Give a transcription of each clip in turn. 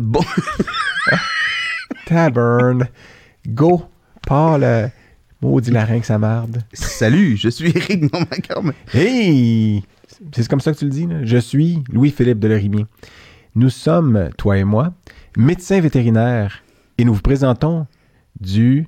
Bon, Tavern. Go. Paul. euh, Maudit larynx à marde. salut, je suis Eric Normand-Carme. Hey! C'est comme ça que tu le dis, là? Je suis Louis-Philippe Delerimier. Nous sommes, toi et moi, médecins vétérinaires et nous vous présentons du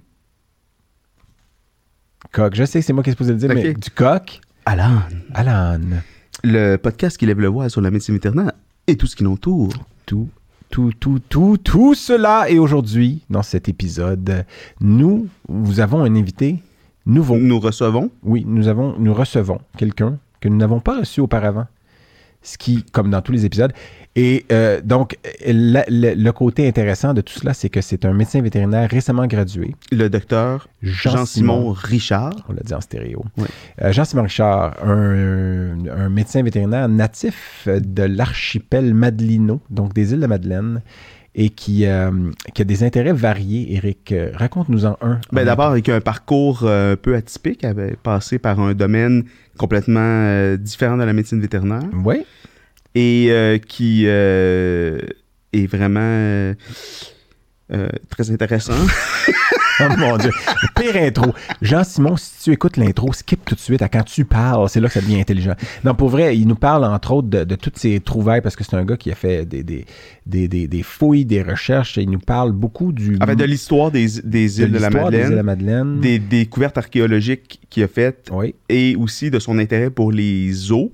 coq. Je sais que c'est moi qui est supposé le dire, mais du coq Alan, l'âne. le podcast qui lève le voile sur la médecine vétérinaire et tout ce qui l'entoure. Tout, tout, tout, tout, tout cela. Et aujourd'hui, dans cet épisode, nous, vous avons un invité nouveau. Nous recevons. Oui, nous, avons, nous recevons quelqu'un que nous n'avons pas reçu auparavant. Ce qui, comme dans tous les épisodes. Et euh, donc, la- le, le côté intéressant de tout cela, c'est que c'est un médecin vétérinaire récemment gradué, le docteur Jean-Simon Richard. On l'a dit en stéréo. Oui. Euh, Jean-Simon Richard, un, un médecin vétérinaire natif de l'archipel Madelino, donc des îles de Madeleine, et qui, euh, qui a des intérêts variés. Eric, euh, raconte-nous-en un. Ben, En- D'abord, avec un parcours euh, un peu atypique, il avait passé par un domaine complètement euh, différent de la médecine vétérinaire Oui. et euh, qui euh, est vraiment très intéressant. Oh mon Dieu. Pire intro. Jean-Simon, si tu écoutes l'intro, skip tout de suite à quand tu parles. C'est là que ça devient intelligent. Non, pour vrai, il nous parle entre autres de, de toutes ses trouvailles parce que c'est un gars qui a fait des, des, des, des- des fouilles, des recherches. Et il nous parle beaucoup du. en fait, de l'histoire des, des de îles de, la l'histoire des îles de la Madeleine, Madeleine. des découvertes archéologiques qu'il a faites Oui. et aussi de son intérêt pour les eaux,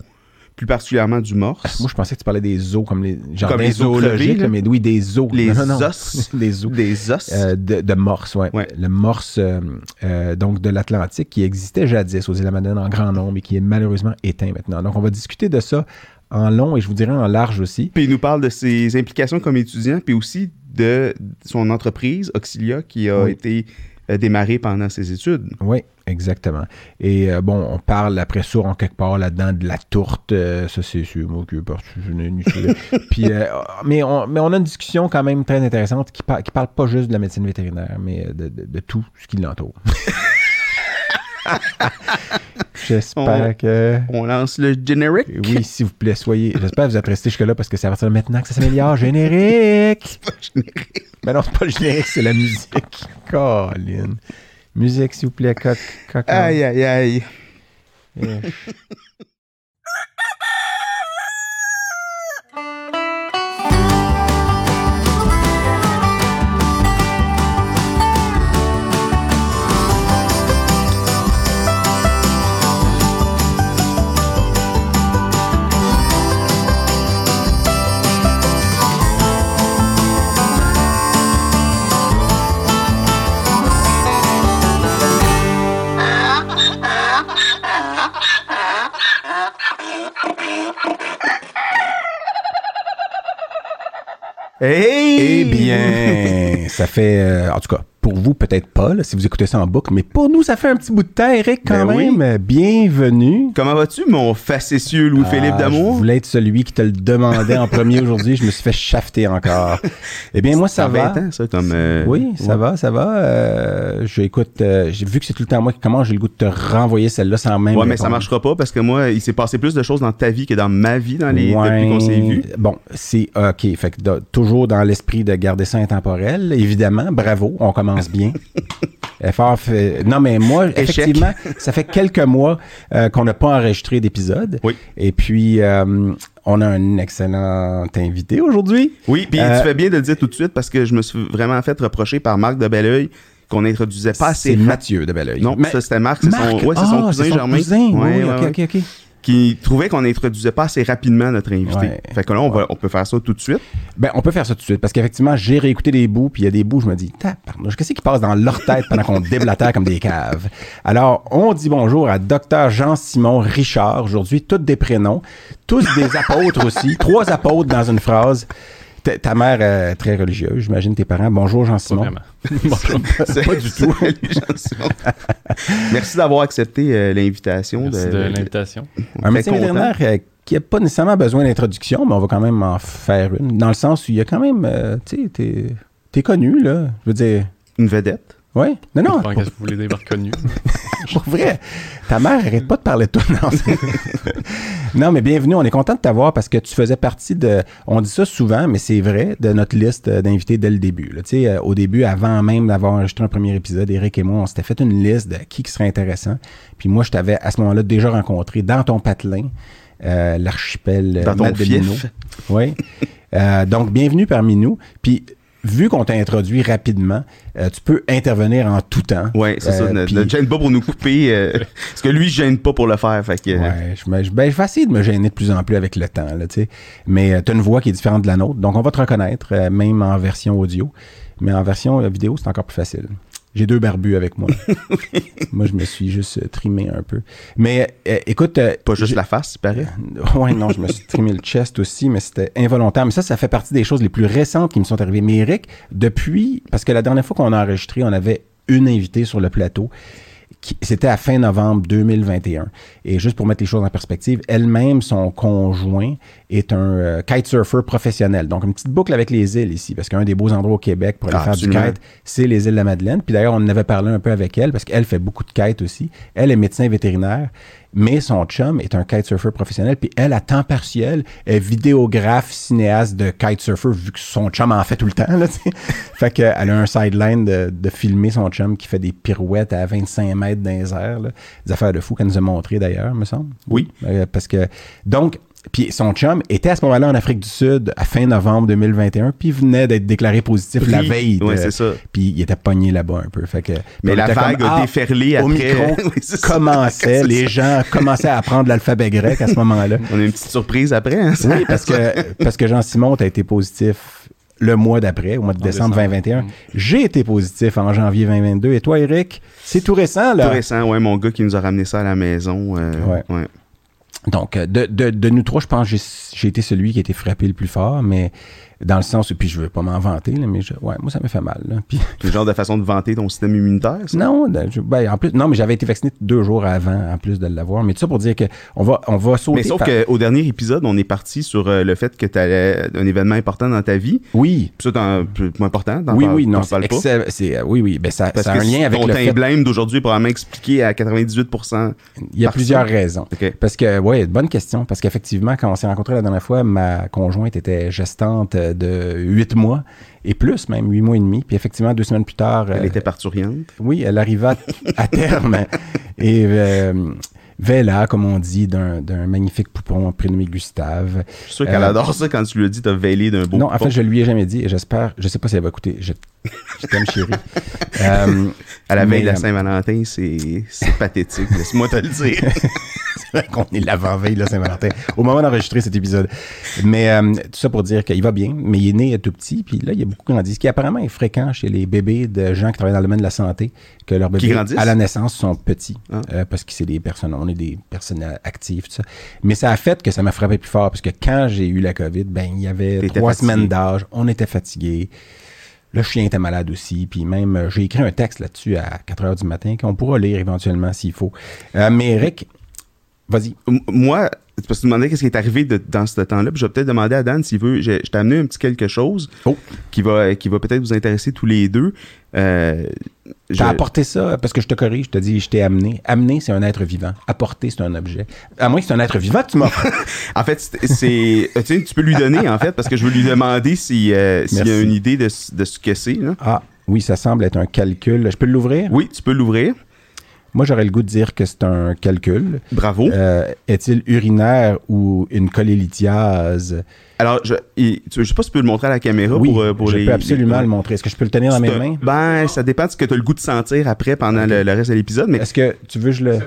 plus particulièrement du morse. Moi, je pensais que tu parlais des os comme les. Genre Comme des les zoologiques, crevés, mais oui, des os. les Non, non, non. os. des os. Des os. Euh, de, de morse, ouais. Ouais. Le morse, euh, euh, donc de l'Atlantique, qui existait jadis aux îles Madeleine en grand nombre et qui est malheureusement éteint maintenant. Donc, on va discuter de ça en long et je vous dirais en large aussi. Puis il nous parle de ses implications comme étudiant, puis aussi de son entreprise, Auxilia, qui a Oui. été démarrée pendant ses études. Oui, exactement. Et euh, bon, on parle après ça, en quelque part là-dedans, de la tourte. euh, ça, c'est sûr, moi, que. Puis, euh, mais, on, mais on a une discussion quand même très intéressante qui, par- qui parle pas juste de la médecine vétérinaire, mais euh, de, de- de tout ce qui l'entoure. J'espère On- que. On lance le générique. Oui, s'il vous plaît, soyez. J'espère que vous êtes restés jusque-là parce que c'est à partir de maintenant que ça s'améliore. Générique! Mais non, c'est pas le générique, c'est la musique. Colin. Musique, s'il vous plaît, coq. coq Aïe, aïe, aïe. Yeah. Eh bien, ça fait, euh, en tout cas, pour vous, peut-être pas, là, si vous écoutez ça en boucle, mais pour nous, ça fait un petit bout de temps, Eric, quand Ben même. Euh, Bienvenue. Comment vas-tu, mon facétieux Louis-Philippe Ah, d'amour? Je voulais être celui qui te le demandait en premier aujourd'hui. Je me suis fait shafter encore. Eh bien, moi, ça Ça va. fait 20 ans, ça, comme... euh, Oui, ça ouais. va, ça va. Euh, je écoute, euh, j'ai vu que c'est tout le temps moi qui commence, j'ai le goût de te renvoyer celle-là sans même. Ouais, mais ça répondre. marchera pas parce que moi, il s'est passé plus de choses dans ta vie que dans ma vie dans les... Ouais. depuis qu'on s'est vu. Bon, c'est OK. Fait que toujours dans l'esprit de garder ça intemporel, évidemment. Bravo, on commence bien. Effort fait- Non, mais moi, Échec. effectivement, ça fait quelques mois euh, qu'on n'a pas enregistré d'épisode. Oui. Et puis, euh, on a un excellent invité aujourd'hui. Oui, puis Euh, tu fais bien de le dire tout de suite parce que je me suis vraiment fait reprocher par Marc de Belleuil qu'on introduisait pas assez C'est. Mathieu de Belleuil. Non, Mais- ça c'était Marc, c'est son, Marc, ouais, c'est son ah, cousin Germain. cousin. Oui, oui, ok, ok, ok. Qui trouvait qu'on n'introduisait pas assez rapidement notre invité. Ouais. Fait que là, on, va, on peut faire ça tout de suite. Ben, on peut faire ça tout de suite parce qu'effectivement, j'ai réécouté des bouts, puis il y a des bouts, je me dis, tabarnouche, qu'est-ce qui passe dans leur tête pendant qu'on déblatère comme des caves? Alors, on dit bonjour à Dr. Jean-Simon Richard, aujourd'hui, tous des prénoms, tous des apôtres aussi, trois apôtres dans une phrase. Ta, ta mère est très religieuse, j'imagine tes parents. Bonjour Jean-Simon. vraiment. Bonjour. Pas du tout. Merci d'avoir accepté euh, l'invitation. Merci de l'invitation. Un médecin vétérinaire euh, qui n'a pas nécessairement besoin d'introduction, mais on va quand même en faire une. Dans le sens où il y a quand même, euh, tu sais, t'es, t'es connu, là. Je veux dire, Une vedette. Ouais. Non, non. Enfin, Qu'est-ce que vous voulez dire par connu? Pour vrai, ta mère arrête pas de parler de toi. Non, mais bienvenue. On est content de t'avoir parce que tu faisais partie de. On dit ça souvent, mais c'est vrai, de notre liste d'invités dès le début. là. Tu sais, euh, au début, avant même d'avoir enregistré un premier épisode, Eric et moi, on s'était fait une liste de qui qui serait intéressant. Puis moi, je t'avais à ce moment-là déjà rencontré dans ton patelin, euh, l'archipel euh, Dans ton. Oui. Euh, donc, bienvenue parmi nous. Puis, vu qu'on t'a introduit rapidement, euh, tu peux intervenir en tout temps. Ouais, c'est ça. Euh, Ne, puis- ne gêne pas pour nous couper. euh, parce que lui, je gêne pas pour le faire. Fait que, Ouais, je, me- je- ben, je vais essayer de me gêner de plus en plus avec le temps, là, tu sais. Mais tu as une voix qui est différente de la nôtre, donc on va te reconnaître, euh, même en version audio. Mais en version euh, vidéo, c'est encore plus facile. J'ai deux barbus avec moi. moi, je me suis juste euh, trimé un peu. Mais euh, écoute... euh, Pas juste la face, il paraît. Ouais, non, je me suis trimé le chest aussi, mais c'était involontaire. Mais ça, ça fait partie des choses les plus récentes qui me sont arrivées. Mais Eric, depuis, parce que la dernière fois qu'on a enregistré, on avait une invitée sur le plateau. C'était à fin novembre 2021. Et juste pour mettre les choses en perspective, elle-même, son conjoint est un euh, kitesurfer professionnel. Donc, une petite boucle avec les îles ici, parce qu'un des beaux endroits au Québec pour aller Ah, faire du kite, c'est les îles de la Madeleine. Puis d'ailleurs, on en avait parlé un peu avec elle, parce qu'elle fait beaucoup de kite aussi. Elle est médecin vétérinaire, mais son chum est un kitesurfer professionnel. Puis elle, à temps partiel, est vidéographe, cinéaste de kitesurfer, vu que son chum en fait tout le temps. Là, fait qu'elle a un sideline de, de filmer son chum qui fait des pirouettes à 25 mètres dans les airs. là. Des affaires de fou qu'elle nous a montré d'ailleurs, me semble. Oui. Euh, parce que, donc, puis son chum était à ce moment-là en Afrique du Sud à fin novembre 2021, puis venait d'être déclaré positif la veille. de- Ouais, c'est ça. Puis il était pogné là-bas un peu. Fait que, Mais la vague comme, a ah, déferlé Au après. micro Oui, c'est ça. commençait, les gens commençaient à apprendre l'alphabet grec à ce moment-là. On a une petite surprise après. hein, ça? Oui, parce que, parce que Jean-Simon a été positif le mois d'après, au mois de décembre, décembre. 2021. J'ai été positif en janvier 2022. Et toi, Eric, c'est tout récent, là. Tout récent, ouais, mon gars qui nous a ramené ça à la maison. euh, Ouais. ouais. Donc, euh, de, de, de nous trois, je pense que j'ai- j'ai été celui qui a été frappé le plus fort, mais dans le sens où, puis je veux pas m'en vanter, là, mais je- ouais, moi, ça me fait mal. là. Puis, C'est le genre de façon de vanter ton système immunitaire, ça? non, je- ben, en plus, non, mais j'avais été vacciné deux jours avant, en plus de l'avoir. Mais tout ça pour dire que on va, on va sauter. Mais sauf par- qu'au dernier épisode, on est parti sur euh, le fait que tu allais un événement important dans ta vie. Oui. Puis ça, t'en- plus important. t'en Oui, parles- oui, non, c'est excell- c'est, euh, oui, oui, ben ça, Parce ça a que un lien avec ton le fait. d'aujourd'hui est probablement expliqué à 98%. Il y a plusieurs ça. raisons. Parce que, ouais, bonne question. Parce qu'effectivement, quand on s'est rencontrés la dernière fois, ma conjointe était gestante euh, de huit mois et plus, même huit mois et demi. Puis effectivement, deux semaines plus tard, Elle euh, était parturiente. oui, elle arriva à terme et euh, Vela, comme on dit, d'un magnifique poupon prénommé Gustave. Je suis sûr qu'elle Euh, adore ça quand tu lui as dit t'as veillé d'un beau non, en fait, je lui ai jamais dit et j'espère, je sais pas si elle va écouter. Je, je t'aime, chérie. Euh, À la veille de la Saint-Valentin, c'est c'est pathétique. Laisse-moi te le dire. Qu'on est l'avant-veille de Saint-Valentin, au moment d'enregistrer cet épisode. Mais euh, tout ça pour dire qu'il va bien, mais il est né tout petit, puis là, il y a beaucoup grandi. Ce qui apparemment est fréquent chez les bébés de gens qui travaillent dans le domaine de la santé, que leurs bébés, à la naissance, sont petits, Ah. euh, parce que c'est des personnes, on est des personnes actives, tout ça. Mais ça a fait que ça m'a frappé plus fort, parce que quand j'ai eu la COVID, ben, il y avait trois fatigué. semaines d'âge, on était fatigué. Le chien était malade aussi, puis même euh, j'ai écrit un texte là-dessus à 4 heures du matin qu'on pourra lire éventuellement s'il faut. Euh, mais Eric, vas-y. Moi, c'est parce que tu me demandais qu'est-ce qui est arrivé de- dans ce temps-là. Puis je vais peut-être demander à Dan s'il veut. Je, je t'ai amené un petit quelque chose Oh. qui va, qui va peut-être vous intéresser tous les deux. Euh, je- T'as apporté ça, parce que je te corrige, je te dis, je t'ai amené. Amener, c'est un être vivant. Apporter, c'est un objet. À moins que c'est un être vivant tu m'offres. En fait, c'est- euh, tu sais, tu peux lui donner, en fait, parce que je veux lui demander si, euh, s'il y a une idée de, ce- de ce que c'est. ah, oui, ça semble être un calcul. Je peux l'ouvrir? Oui, tu peux l'ouvrir. Moi, j'aurais le goût de dire que c'est un calcul. Bravo. Euh, Est-il urinaire ou une cholélithiase? Alors, je, je sais pas si tu peux le montrer à la caméra oui, pour, euh, pour je les. peux absolument les- le montrer. Est-ce que je peux le tenir dans mes mains? Ben, ça dépend de ce que tu as le goût de sentir après pendant le, le reste de l'épisode, mais Est-ce que tu veux que je le...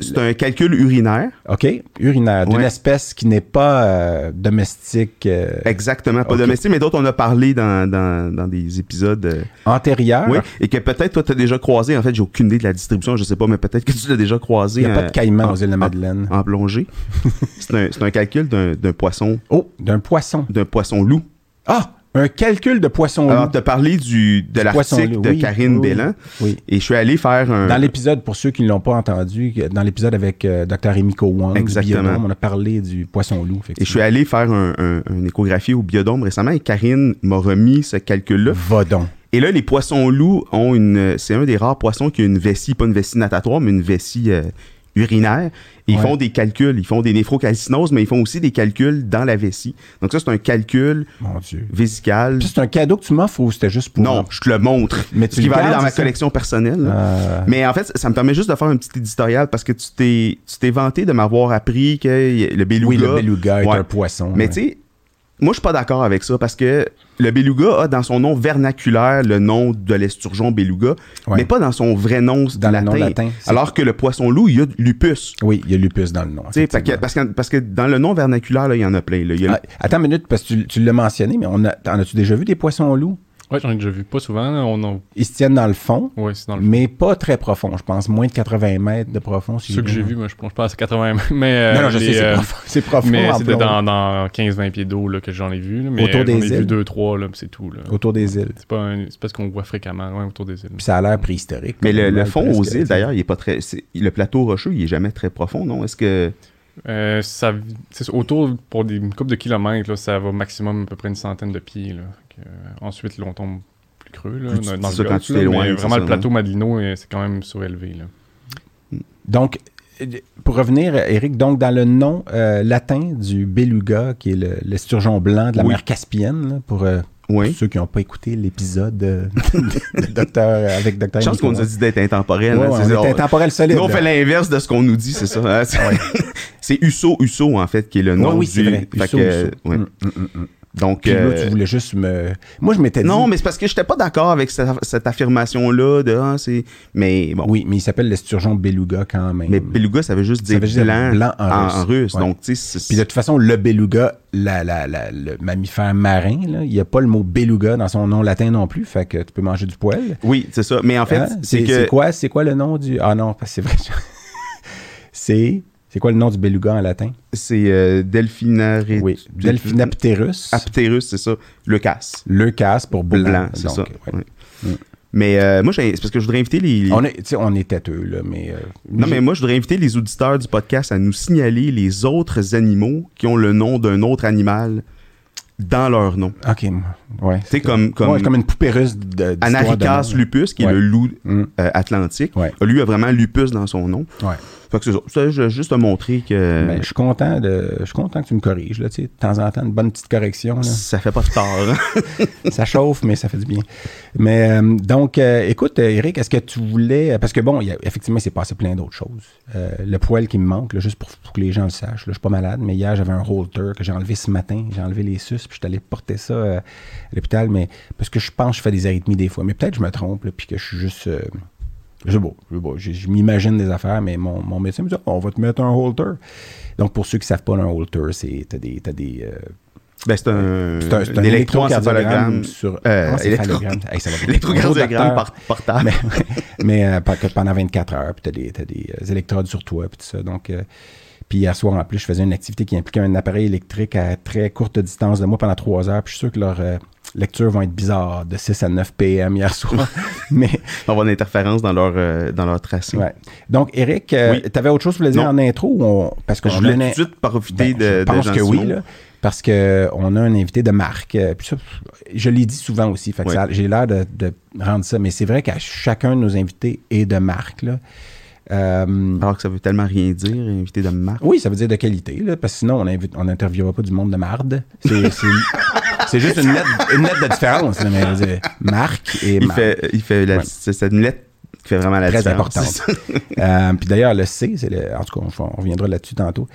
c'est un calcul urinaire. OK, urinaire, d'une Ouais. espèce qui n'est pas euh, domestique euh, Exactement, pas domestique, mais d'autres on a parlé dans, dans, dans des épisodes. euh, antérieure. oui, et que peut-être toi tu as déjà croisé. En fait, j'ai aucune idée de la distribution, je sais pas, mais peut-être que tu l'as déjà croisé. Il n'y a pas de caïman aux îles de Madeleine. En plongée. c'est un, c'est un calcul d'un d'un poisson, Oh, d'un poisson. d'un poisson loup. Ah, un calcul de poisson Alors, tu as parlé du, de l'article de oui, Karine oui, oui. Bellan. Oui. Et je suis allé faire un. Dans l'épisode, pour ceux qui ne l'ont pas entendu, dans l'épisode avec euh, Dr. Emiko Wong, Exactement. on a parlé du poisson loup. Et je suis allé faire un, un- une échographie au biodôme récemment et Karine m'a remis ce calcul-là. Va donc. Et là, les poissons-loups ont une. C'est un des rares poissons qui a une vessie, pas une vessie natatoire, mais une vessie euh, urinaire. Et Ils Ouais. font des calculs. Ils font des néphrocalcinoses, mais ils font aussi des calculs dans la vessie. Donc, ça, c'est un calcul Mon Dieu. vésical. C'est un cadeau que tu m'offres ou c'était juste pour. Non, je te le montre. Mais tu Ce qui va aller dans ma collection personnelle. Euh, Mais en fait, ça me permet juste de faire un petit éditorial parce que tu t'es, vanté de m'avoir appris que le beluga. oui, le beluga est Ouais. un poisson. Mais ouais. tu sais, moi, je suis pas d'accord avec ça parce que le beluga a dans son nom vernaculaire le nom de l'esturgeon beluga, Ouais. mais pas dans son vrai nom Dans le latin. nom latin, Alors que le poisson-loup, il y a lupus. Oui, il y a lupus dans le nom. Parce que, parce, que, parce que dans le nom vernaculaire, là, il y en a plein. là. Il y a le- Ah, attends une minute, parce que tu, tu l'as mentionné, mais on a, en as-tu déjà vu des poissons loups? Ouais, j'en ai déjà vu. Pas souvent. On en... Ils se tiennent dans le fond, Ouais, c'est dans le mais pas très profond. Je pense moins de 80 mètres de profond. si Ceux que j'ai vus, moi, je plonge pas à 80 mais euh, Non, non, je les, sais, c'est euh, profond. C'est profond. Mais c'était dans, dans 15-20 pieds d'eau là, que j'en ai vu. là, mais Autour j'en des ai îles? vu 2-3, là, puis c'est tout. Là. Autour des îles. C'est pas, un- pas ce qu'on voit fréquemment, ouais, autour des îles. Puis ça a l'air préhistorique. Mais le, le fond aux îles, d'ailleurs, il est pas très. Le plateau rocheux, il est jamais très profond, non? Est-ce que. Euh, ça, c'est ça, autour, pour des, une couple de kilomètres, là, ça va maximum à peu près une centaine de pieds. Là. Euh, ensuite, là, on tombe plus creux. Là, Plus dans, dis dans ça le quand golfe, tu là, t'éloignes, mais c'est Vraiment, ça, le plateau Madelino, euh, c'est quand même surélevé. Là. Donc, euh, pour revenir, Eric, donc dans le nom euh, latin du beluga, qui est le- l'esturgeon blanc de la Oui. mer Caspienne, là, pour euh, Oui. ceux qui n'ont pas écouté l'épisode euh, de, de Docteur, avec Docteur Chance qu'on nous a dit d'être intemporel. Ouais, hein, c'est on est intemporel solide. Nous, on fait l'inverse de ce qu'on nous dit, c'est ça. hein, c'est- Uso Uso, en fait, qui est le nom Ouais, oui, du... c'est vrai. Fait Uso, que, Uso. ouais. Mm, mm, mm, mm. Donc, Puis là, euh, tu voulais juste me. Moi, je m'étais dit. non, mais c'est parce que j'étais pas d'accord avec cette, cette affirmation-là de ah, c'est. Mais bon. Oui, mais il s'appelle l'esturgeon beluga quand même. Mais beluga, ça veut juste dire veut blanc, blanc en russe. Ouais. Donc, tu sais, Puis de toute façon, le beluga, la, la, la- le mammifère marin, là, il n'y a pas le mot beluga dans son nom latin non plus, fait que tu peux manger du poil. oui, c'est ça. Mais en fait, Hein? c'est c'est que c'est quoi, c'est quoi le nom du... Ah non, c'est vrai. c'est... C'est quoi le nom du beluga en latin? c'est euh, Delphinaris- Oui, Delphinapterus. Apterus, c'est ça. Le casse. Leucas pour blanc. Blanc, c'est ça. ouais. Mm. Mais euh, moi, c'est parce que je voudrais inviter les. On est, on est têteux, là, mais... euh, Non, mais moi, je voudrais inviter les auditeurs du podcast à nous signaler les autres animaux qui ont le nom d'un autre animal dans leur nom. OK, ouais. Tu sais, comme, comme, Ouais, comme une poupée russe de, Anaricas lupus, qui Ouais. est le loup Mm. euh, atlantique. Ouais. Lui a vraiment lupus dans son nom. Ouais. Fait que c'est ça. Je veux juste te montrer que Ben, je suis content de, je suis content que tu me corriges, là, tu sais, de temps en temps, une bonne petite correction, là. ça fait pas de tort. ça chauffe, mais ça fait du bien. Mais euh, donc, euh, écoute, euh, Eric, est-ce que tu voulais. Parce que bon, il y a- effectivement, il s'est passé plein d'autres choses. Euh, le poil qui me manque, là, juste pour, pour que les gens le sachent. Là, je suis pas malade, mais hier, j'avais un holter que j'ai enlevé ce matin. J'ai enlevé les sus, puis je suis allé porter ça à l'hôpital, mais parce que je pense que je fais des arythmies des fois. Mais peut-être que je me trompe, là, puis que je suis juste. Je sais pas, je je, je m'imagine des affaires, mais mon, mon médecin me dit on va te mettre un holter. Donc, pour ceux qui savent pas, un holter, c'est. T'as des. T'as des euh, ben, c'est un, c'est un, c'est un électrocardiogramme. sur Euh, électro-. Électrocardiogramme par- portable. mais, mais euh, pendant 24 heures, puis t'as des, t'as des euh, électrodes sur toi, puis tout ça. Donc, euh, puis hier soir, en plus, je faisais une activité qui impliquait un appareil électrique à très courte distance de moi pendant 3 heures. Puis je suis sûr que leurs euh, lectures vont être bizarres de 6 à 9 p.m. hier soir. mais, On va avoir une interférence dans leur, euh, dans leur tracé. ouais. Donc, Eric, euh, Oui. t'avais autre chose que tu voulais dire en intro? Ou on, parce que Je on voulais tout de suite profiter Ben, de, je pense que oui, là, parce qu'on a un invité de marque. euh, Puis ça, je l'ai dit souvent aussi. Fait que j'ai l'air de, de rendre ça. Mais c'est vrai qu'à chacun de nos invités est de marque. Là. Euh, Alors que ça veut tellement rien dire, invité de marque. oui, ça veut dire de qualité, là, parce que sinon, on invite- on n'interviewera pas du monde de marde. C'est, c'est, c'est juste une lettre, une lettre de différence. là, mais dire, marque et Il marde. fait, il fait la, Ouais. c'est, c'est une lettre qui fait vraiment la Très différence. importante. c'est ça. Euh, puis d'ailleurs, le C, c'est le, en tout cas, on, on reviendra là-dessus tantôt.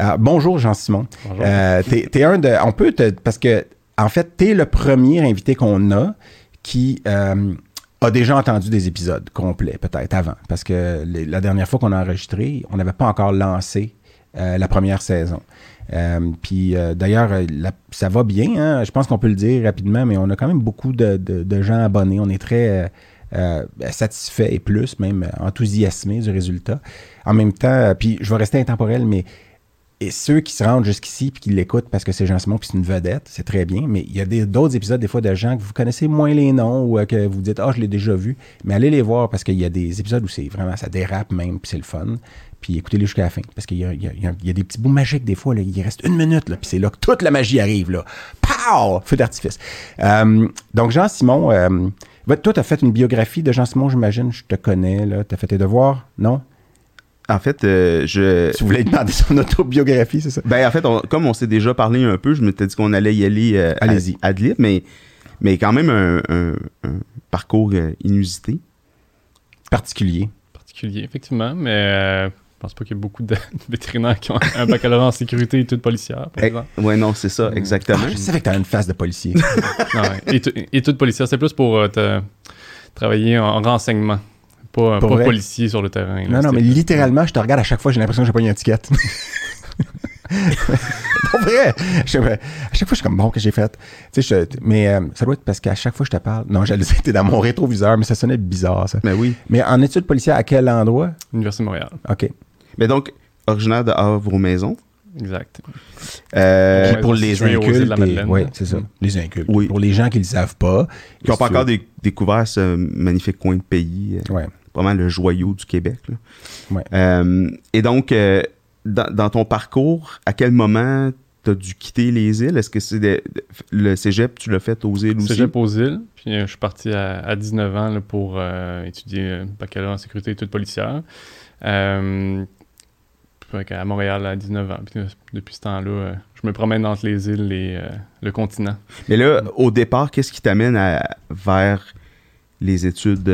Euh, bonjour Jean-Simon. Bonjour. Euh, t'es, t'es un de. On peut te. Parce que, en fait, t'es le premier invité qu'on a qui euh, a déjà entendu des épisodes complets, peut-être avant. Parce que la dernière fois qu'on a enregistré, on n'avait pas encore lancé euh, la première saison. Euh, puis euh, d'ailleurs, ça va bien. hein. Je pense qu'on peut le dire rapidement, mais on a quand même beaucoup de, de- gens abonnés. On est très satisfait et plus, même enthousiasmé du résultat. En même temps, puis je vais rester intemporel, mais et ceux qui se rendent jusqu'ici puis qui l'écoutent parce que c'est Jean Simon puis c'est une vedette, c'est très bien. Mais il y a d'autres épisodes, des fois, de gens que vous connaissez moins les noms ou euh, que vous dites Ah, je l'ai déjà vu. Mais allez les voir parce qu'il y a des épisodes où c'est vraiment ça dérape même, puis c'est le fun. Puis écoutez-les jusqu'à la fin. Parce qu'il y y y a- des petits bouts magiques des fois. Là, il reste une minute, là, puis c'est là que toute la magie arrive. Là. Pow! Feu d'artifice. Euh, donc, Jean-Simon, euh, Ben, toi, tu as fait une biographie de Jean Simon, j'imagine. Je te connais, là. Tu as fait tes devoirs, non? En fait, euh, je. Tu voulais demander son autobiographie, c'est ça? Ben, en fait, on- comme on s'est déjà parlé un peu, je m'étais dit qu'on allait y aller euh, à- Allez-y. ad lib, mais, mais quand même un, un- un parcours euh, inusité. Particulier. particulier, effectivement, mais euh, je pense pas qu'il y ait beaucoup de vétérinaires qui ont un baccalauréat en sécurité et études policières, par Eh, ouais, non, c'est ça, exactement. Ah, je savais que tu une face de policier. Non, ouais. Étu- études policières, c'est plus pour euh, te- travailler en renseignement, pas, vrai? policier sur le terrain. là. non, non, mais littéralement, je te regarde à chaque fois, j'ai l'impression que j'ai pas une étiquette. Pour vrai, je- à chaque fois, je suis comme bon que j'ai fait? Tu sais, je- mais euh, ça doit être parce qu'à chaque fois que je te parle, non, le sais, t'es dans mon rétroviseur, mais ça sonnait bizarre, ça. Ben oui. Mais en études policières, à quel endroit? Université de Montréal, OK. Mais donc, originaire de Havre-aux-Maisons. exact. Euh, pour les incultes, ouais, c'est ça. Les incultes. Oui. Pour les gens qui ne le savent pas. qui n'ont pas tu encore découvert ce magnifique coin de pays, euh, Ouais. Vraiment le joyau du Québec. là. Ouais. Euh, et donc, euh, dans, dans ton parcours, à quel moment tu as dû quitter les îles? Est-ce que c'est de- de- le cégep, tu l'as fait aux îles aussi? Cégep aux îles, puis euh, je suis parti à, à 19 ans là, pour étudier baccalauréat en sécurité et études policières. Qu'à Montréal à 19 ans. Puis, depuis ce temps-là, je me promène entre les îles et le continent. Mais là, au départ, qu'est-ce qui t'amène à- vers les études,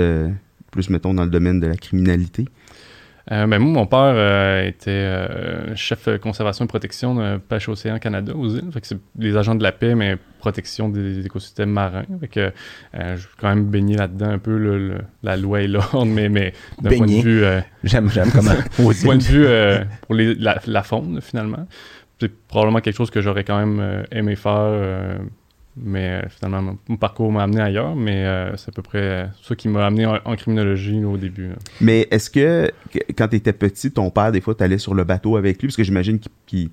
plus mettons dans le domaine de la criminalité? Euh, ben, moi, mon père euh, était euh, chef de conservation et protection de Pêche Océan Canada aux îles. Fait que c'est les agents de la paix, mais protection des écosystèmes marins. Fait que euh, je suis quand même baigné là-dedans un peu le- le- la loi et l'ordre, mais, mais d'un point de vue, J'aime, j'aime comment. Îles. point de vue euh, pour les- la, la faune, finalement. C'est probablement quelque chose que j'aurais quand même aimé faire, euh, mais euh, finalement, mon, parcours m'a amené ailleurs, mais euh, c'est à peu près euh, ça qui m'a amené en, en criminologie là, au début. là. Mais est-ce que, que- quand tu étais petit, ton père, des fois, tu allais sur le bateau avec lui? Parce que j'imagine qu'ils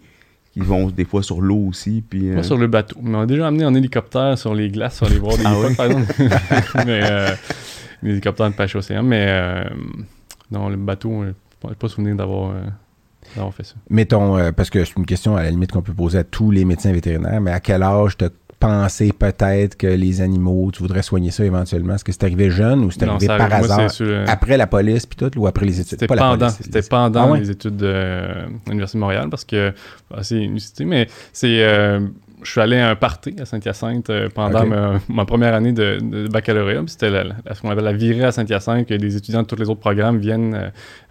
vont des fois sur l'eau aussi. Puis, euh, Pas sur le bateau, mais on a déjà amené en hélicoptère sur les glaces, sur les bords des Ah époques, oui? par exemple. mais euh, les hélicoptères de pêche océan, mais euh, non, le bateau, je n'ai pas souvenir d'avoir euh, d'avoir fait ça. Mettons, euh, parce que c'est une question à la limite qu'on peut poser à tous les médecins vétérinaires, mais à quel âge t'as pensé peut-être que les animaux, tu voudrais soigner ça éventuellement? Est-ce que c'est arrivé jeune ou c'est arrivé par arrive- hasard? sur le- Après la police puis tout, ou après les études? C'était pendant, c'était les- pendant Ah ouais? les études de euh, l'Université de Montréal parce que bah, c'est une université, mais c'est euh, je suis allé à un party à Saint-Hyacinthe euh, pendant ma, ma première année de, de baccalauréat. C'était la- la- ce qu'on appelle la virée à Saint-Hyacinthe, que les étudiants de tous les autres programmes viennent euh,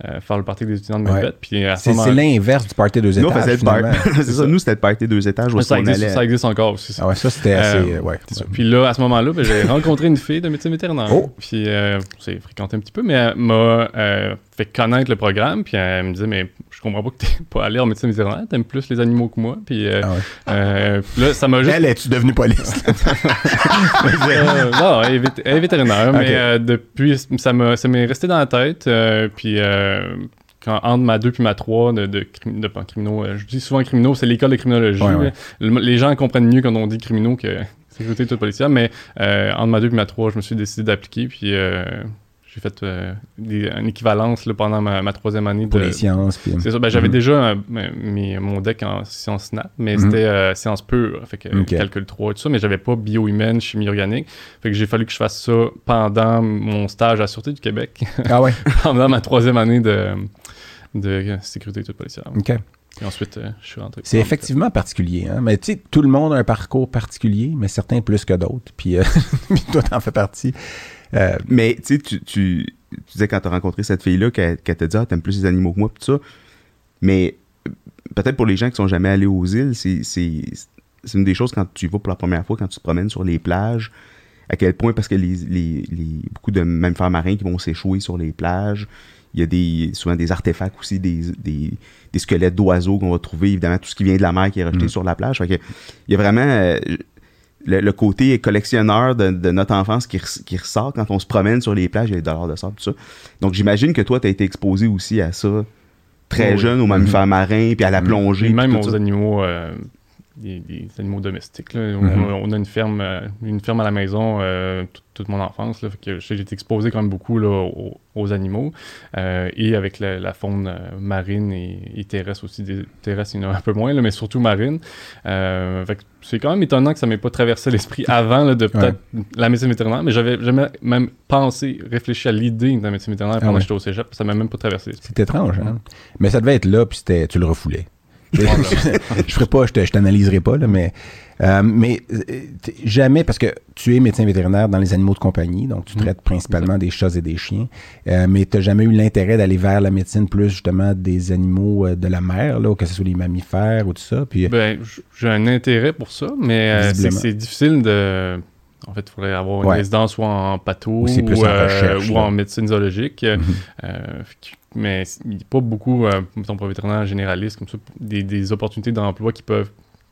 euh, faire le party des étudiants de Ouais. À ce C'est, moment l'inverse du party deux nous, étages, finalement. c'est ça, nous, c'était le party deux étages où ça, on existe, allait. ça existe encore aussi. ça. Ah ouais, ça, c'était assez... Euh, ouais. Puis là, à ce moment-là, ben, j'ai rencontré une fille de médecine vétérinaire. Oh! Puis euh, on s'est fréquenté un petit peu, mais elle m'a euh, fait connaître le programme. Puis elle me disait, mais je comprends pas que t'es pas allé en médecine vétérinaire, t'aimes plus les animaux que moi. Puis euh, Ah ouais. euh, là, ça m'a juste. Elle, es-tu devenue police? Euh, non, elle est, vét- elle est vétérinaire, mais euh, depuis, ça m'est resté dans la tête. euh, puis euh, quand, entre ma 2 puis ma 3 de, de, de, criminaux, euh, je dis souvent criminaux, c'est l'école de criminologie. Ouais, ouais. Le- les gens comprennent mieux quand on dit criminaux que sécurité toute policière, mais euh, entre ma 2 puis ma 3, je me suis décidé d'appliquer, puis euh, j'ai fait euh, des- une équivalence là, pendant ma, ma troisième année Pour de, les sciences. Puis... c'est ça. Ben, j'avais Mhm. déjà euh, mes- mon deck en sciences nat, mais Mhm. c'était euh, sciences pures, fait que calcul 3 et tout ça, mais j'avais pas biohumaine, chimie organique. Fait que j'ai fallu que je fasse ça pendant mon stage à la Sûreté du Québec, Ah ouais, pendant ma troisième année de, de sécurité toute policière. OK. Et ensuite, euh, je suis rentré. C'est effectivement particulier, hein? Mais tu sais, tout le monde a un parcours particulier, mais certains plus que d'autres. Puis, euh, puis toi, t'en fais partie. Euh, Mais tu sais, tu, tu, disais quand tu as rencontré cette fille-là qu'elle qu'elle te dit Ah, t'aimes plus les animaux que moi, pis tout ça. Mais euh, peut-être pour les gens qui sont jamais allés aux îles, c'est une des choses quand tu y vas pour la première fois, quand tu te promènes sur les plages, à quel point, parce que les, les, les- beaucoup de mammifères marins qui vont s'échouer sur les plages, il y a des, souvent des artefacts aussi, des, des, des squelettes d'oiseaux qu'on va trouver, évidemment, tout ce qui vient de la mer qui est rejeté Mm. sur la plage. Fait que, il y a vraiment euh, le, le côté collectionneur de, de notre enfance qui, res- qui ressort quand on se promène sur les plages, il y a des dollars de sable, tout ça. Donc j'imagine que toi, tu as été exposé aussi à ça très Oui. jeune, aux mammifères marins, puis à la Mm. plongée. Puis même aux ça. animaux euh, des, des animaux domestiques. là. On- Mhm. on, a une ferme, euh, une ferme à la maison euh, toute- toute mon enfance. Là, fait que j'ai été exposé quand même beaucoup là, aux, aux animaux euh, et avec la, la faune marine et, et terrestre aussi. Des, terrestre, il y en a un peu moins, là, mais surtout marine. Euh, fait que c'est quand même étonnant que ça m'ait pas traversé l'esprit avant là, de peut-être la médecine vétérinaire, mais j'avais jamais même pensé, réfléchi à l'idée de la médecine vétérinaire Ah pendant ouais. que j'étais au cégep. Ça m'a même pas traversé l'esprit. C'est étrange, hein? Mais ça devait être là, puis tu le refoulais. je ferai pas, je te- je t'analyserai pas, là, mais, euh, mais euh, jamais, parce que tu es médecin vétérinaire dans les animaux de compagnie, donc tu Mhm. traites principalement des chats et des chiens, euh, mais tu n'as jamais eu l'intérêt d'aller vers la médecine plus justement des animaux euh, de la mer, là, que ce soit les mammifères ou tout ça. Puis, Ben, j'ai un intérêt pour ça, mais c'est difficile de. En fait, il faudrait avoir une Ouais. résidence soit en patho Ou ou, euh, ou en médecine zoologique. Euh, fait que- mais il n'y a pas beaucoup, euh, mettons, pour vétérinaire généraliste, comme ça, des, des opportunités d'emploi qui peuvent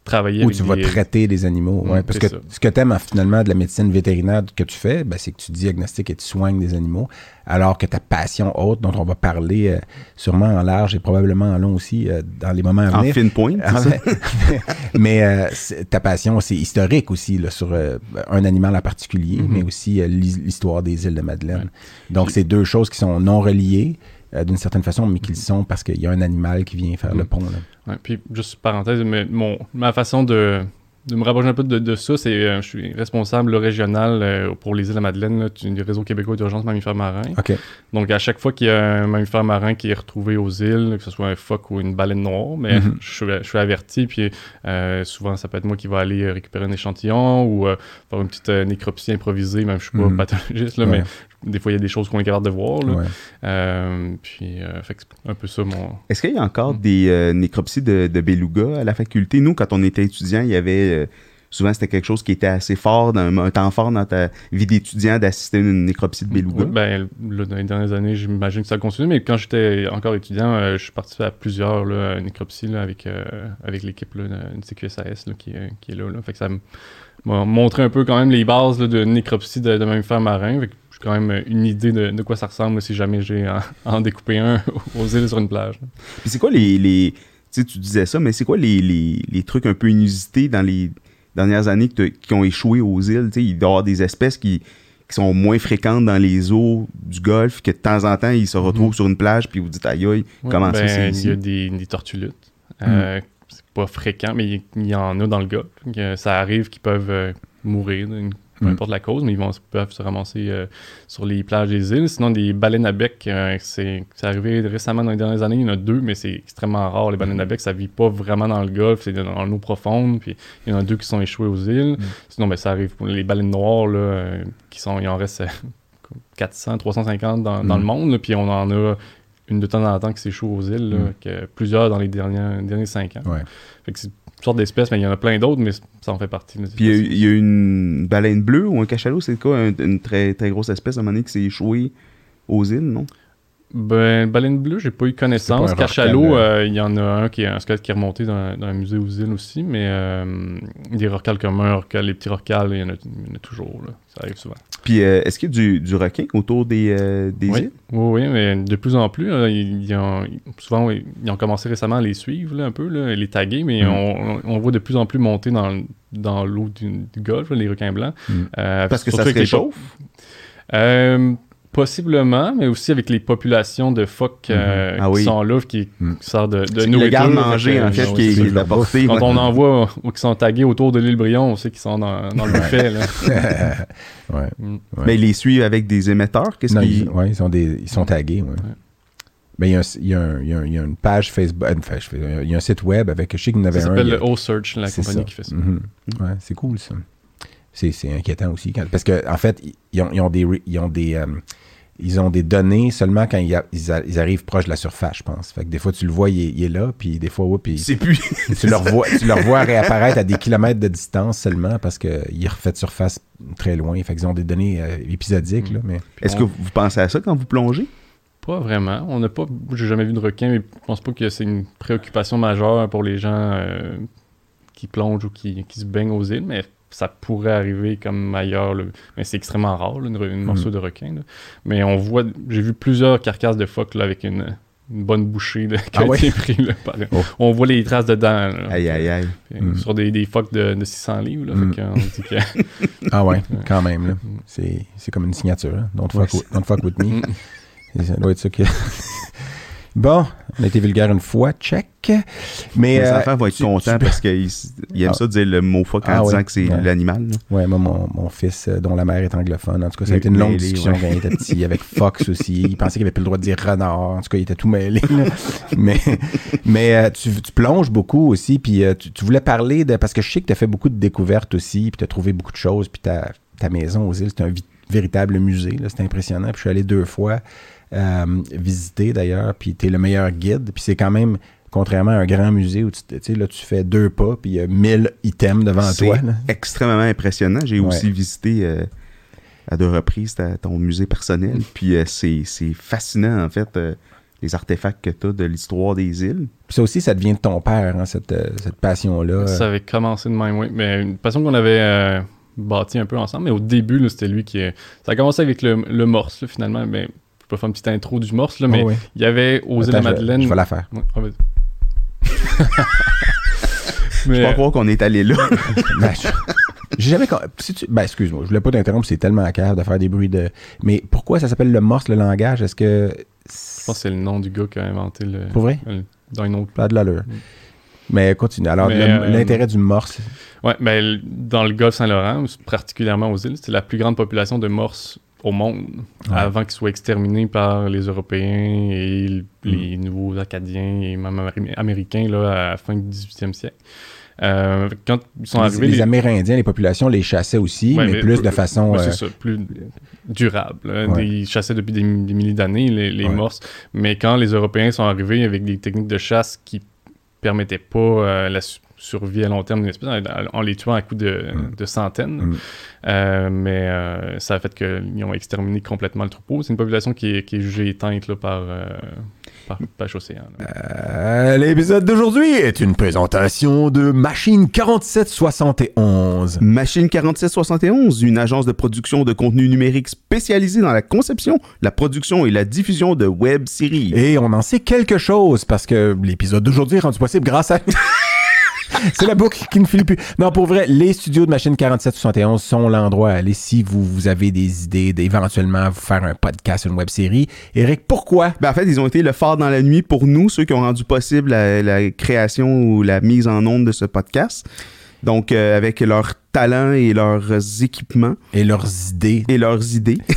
travailler où avec tu vas des- traiter des animaux. ouais, Mm, parce que ça. ce que tu aimes finalement de la médecine vétérinaire que tu fais, ben, c'est que tu diagnostiques et tu soignes des animaux, alors que ta passion haute, dont on va parler euh, sûrement en large et probablement en long aussi euh, dans les moments à En venir. fine pointe, Ah, mais- mais euh, ta passion, c'est historique aussi là, sur euh, un animal en particulier, Mhm. mais aussi euh, l'hi- l'histoire des îles de Madeleine. Ouais. Donc, c'est deux choses qui sont non reliées euh, d'une certaine façon, mais qui le sont parce qu'il y a un animal qui vient faire le Mhm. pont. Là. Ouais, puis, juste parenthèse, mais mon, ma façon de, de me rapprocher un peu de, de ça, c'est euh, je suis responsable là, régional euh, pour les îles de Madeleine là, du, réseau québécois d'urgence mammifères marins. Donc, à chaque fois qu'il y a un mammifère marin qui est retrouvé aux îles, que ce soit un phoque ou une baleine noire, mais Mhm. je, suis, je suis averti, puis euh, souvent, ça peut être moi qui va aller récupérer un échantillon ou faire une petite nécropsie improvisée, même je suis pas Mhm. pathologiste, là, Ouais, mais des fois, il y a des choses qu'on est capable de voir. Là. ouais. Euh, puis, euh, fait un peu ça mon... Est-ce qu'il y a encore Mm. des euh, nécropsies de, de beluga à la faculté? Nous, quand on était étudiant, il y avait. euh, souvent, c'était quelque chose qui était assez fort, un temps fort dans ta vie d'étudiant d'assister à une nécropsie de beluga. Ouais, ben, là, dans les dernières années, j'imagine que ça continue, mais quand j'étais encore étudiant, euh, je suis participé à plusieurs là, nécropsies là, avec, euh, avec l'équipe là, de- du CQSAS là, qui, est- qui est là, là. Fait que ça m'a montré un peu quand même les bases là, de nécropsie de, de mammifères marins. Fait que j'ai quand même une idée de, de quoi ça ressemble si jamais j'ai à, à en découper un aux îles sur une plage. Puis c'est quoi les. les tu sais, tu disais ça, mais c'est quoi les, les, les trucs un peu inusités dans les dernières années que qui ont échoué aux îles? Tu sais, il doit y avoir des espèces qui, qui sont moins fréquentes dans les eaux du Golfe, que de temps en temps, ils se retrouvent sur une plage, puis vous dites aïe aïe, Ouais, comment ça ben, c'est Il y a des, des tortuluttes. Euh, C'est pas fréquent, mais il il y en a dans le Golfe. Ça arrive qu'ils peuvent euh, mourir, d'une- peu Mm. importe la cause, mais ils vont, peuvent se ramasser euh, sur les plages des îles. Sinon, des baleines à bec, euh, c'est arrivé récemment dans les dernières années. Il y en a deux, mais c'est extrêmement rare. Les baleines à bec, ça vit pas vraiment dans le Golfe, c'est dans l'eau profonde. Puis il y en a deux qui sont échoués aux îles. Sinon, ben, ça arrive pour les baleines noires, là, euh, qui sont, il en reste euh, 400, 350 dans, dans le monde. là, puis on en a une de temps en temps qui s'échoue aux îles, là, que plusieurs dans les derniers, derniers 5 ans. Ouais. Fait que c'est une sorte d'espèce, mais il y en a plein d'autres, mais ça en fait partie. Puis il y a- il y, a une baleine bleue ou un cachalot, c'est quoi? un- une très, très grosse espèce à un moment donné qui s'est échouée aux îles, non? Ben, baleine bleue, j'ai pas eu connaissance. Cachalot, rorqual, euh, il y en a un qui est un squelette qui est remonté dans, dans un musée aux îles aussi, mais euh, des rorquals comme un rorqual, les petits rorquals, il y en a, il y en a toujours. Là. Ça arrive souvent. Puis euh, est-ce qu'il y a du, du requin autour des, euh, des oui. îles? oui, oui, mais de plus en plus, là, ils, ils ont, souvent, ils, ont commencé récemment à les suivre là, un peu, là, les taguer, mais Mm. on, on voit de plus en plus monter dans, dans l'eau du, du golfe, les requins blancs. Mm. Parce que ça se réchauffe? Possiblement, mais aussi avec les populations de phoques euh, Ah qui oui. sont là, qui, Mhm. qui sortent de, de nourriture. illégal de manger, Fait que, en fait, euh, qui ouais, est, est ça. apporté. Quand on en voit ou qui sont tagués autour de l'île Brion, on sait qu'ils sont dans, dans le buffet. Là. ouais. Mm. Ouais. Mais ils les suivent avec des émetteurs? Qu'est-ce Non, qu'ils... ils, ouais, ils, sont des, ils sont tagués. Ouais. Ben, il, y a un, il, y a un, il, y a une page Facebook, une page, il y a un site web avec, je sais qu'il y en avait Ça un. s'appelle il y a- le O-Search, la c'est compagnie ça. qui fait ça. Mhm. Ouais, c'est cool ça. C'est, inquiétant aussi. quand- parce qu'en en fait, ils ont, ils ont des, ils ont des, euh, ils ont des données seulement quand ils, a- ils, a- ils arrivent proche de la surface, je pense. Fait que des fois, tu le vois, il est, il est là, puis des fois, ouais, puis C'est plus... tu le revois, tu le revois réapparaître à des kilomètres de distance seulement parce qu'il refait de surface très loin. Fait qu'ils ont des données euh, épisodiques, là, mais Est-ce que vous pensez à ça quand vous plongez? Pas vraiment. On n'a pas. J'ai jamais vu de requin, mais je pense pas que c'est une préoccupation majeure pour les gens euh, qui plongent ou qui, qui se baignent aux îles, mais ça pourrait arriver comme ailleurs. là. Mais c'est extrêmement rare, là, une, une morceau de requin. là. Mais on voit. J'ai vu plusieurs carcasses de phoques avec une, une bonne bouchée là, qui Ah a ouais? été pris. là, par- Oh. On voit les traces dedans. Aïe, aïe, aïe. Puis, Mm. Sur des, des phoques de, de 600 livres. Mm. fait dit que- Ah ouais, quand même. C'est c'est comme une signature. hein. Don't, fuck with, don't fuck with me. Ça doit être ça que... bon, on a été vulgaire une fois, check. Mais, Les euh, enfants vont être tu- contents tu- parce qu'ils ils aiment Ah. ça dire le mot fuck en Ah disant ouais. que c'est Ouais. l'animal. Ouais, moi, mon, mon fils, euh, dont la mère est anglophone, en tout cas, ça a été une longue mêlé, discussion ouais. quand il était petit, avec Fox aussi. Il pensait qu'il avait plus le droit de dire renard. En tout cas, il était tout mêlé. là. mais mais euh, tu, tu plonges beaucoup aussi, puis euh, tu, voulais parler de... Parce que je sais que tu as fait beaucoup de découvertes aussi, puis tu as trouvé beaucoup de choses, puis ta, ta maison aux îles, c'est un vi- véritable musée. C'est impressionnant. Puis je suis allé deux fois euh, visiter, d'ailleurs, puis tu es le meilleur guide. Puis c'est quand même... Contrairement à un grand musée où tu, là, tu fais deux pas, puis il y a 1000 items devant C'est toi. là. extrêmement impressionnant. J'ai Ouais. aussi visité euh, à deux reprises ta- ton musée personnel. Puis euh, c'est c'est fascinant, en fait, euh, les artefacts que tu as de l'histoire des îles. Puis ça aussi, ça devient de ton père, hein, cette, cette passion-là. Ça avait commencé de même, oui. Mais une passion qu'on avait euh, bâtie un peu ensemble. Mais au début, c'était lui qui. euh, Ça a commencé avec le, le morse, là, finalement. Mais je peux faire une petite intro du morse, là, mais Oh, ouais. il y avait aux îles Attends, de je- Madeleine. Je, vais la faire. Ouais, ah. Je mais, pas euh, croire qu'on est allé là. Ben, je- J'ai jamais. si tu- Ben, excuse-moi, je voulais pas t'interrompre, c'est tellement à cœur de faire des bruits de. Mais pourquoi ça s'appelle le morse, le langage? Est-ce que. je pense que c'est le nom du gars qui a inventé le. Pour vrai? le- dans une autre. Pas de l'allure. Mm. Mais continue. Alors, Mais, euh, l'intérêt du morse. Ouais, ben, l- dans le golfe Saint-Laurent, particulièrement aux îles, c'est la plus grande population de morses au monde Ouais. avant qu'ils soient exterminés par les Européens et l- Mm. les nouveaux Acadiens et même Amé- Américains là, à la fin du 18e siècle. Euh, quand ils sont les, arrivés, les les- Amérindiens, les populations les chassaient aussi, Ouais, mais, mais plus de façon. Euh, c'est ça, plus durable. hein. Ouais. Ils chassaient depuis des, des milliers d'années, les, les morses. Mais quand les Européens sont arrivés avec des techniques de chasse qui permettaient pas euh, la su- survie à long terme d'une espèce, en, en les tuant à coups de, Mm. de centaines, Mm. euh, mais euh, ça a fait qu'ils ont exterminé complètement le troupeau. C'est une population qui est, qui est jugée éteinte là, par, là. Euh, L'épisode d'aujourd'hui est une présentation de Machine 4771. Machine 4771, une agence de production de contenu numérique spécialisée dans la conception, la production et la diffusion de web séries. Et on en sait quelque chose parce que l'épisode d'aujourd'hui est rendu possible grâce à. C'est la boucle qui ne finit plus. Non, pour vrai, les studios de Machine 4771 sont l'endroit à aller si vous, vous avez des idées d'éventuellement faire un podcast, une web série. Eric, pourquoi? Ben, en fait, ils ont été le phare dans la nuit pour nous, ceux qui ont rendu possible la, la création ou la mise en onde de ce podcast. Donc, euh, avec leurs talents et leurs équipements Et leurs idées. et leurs idées.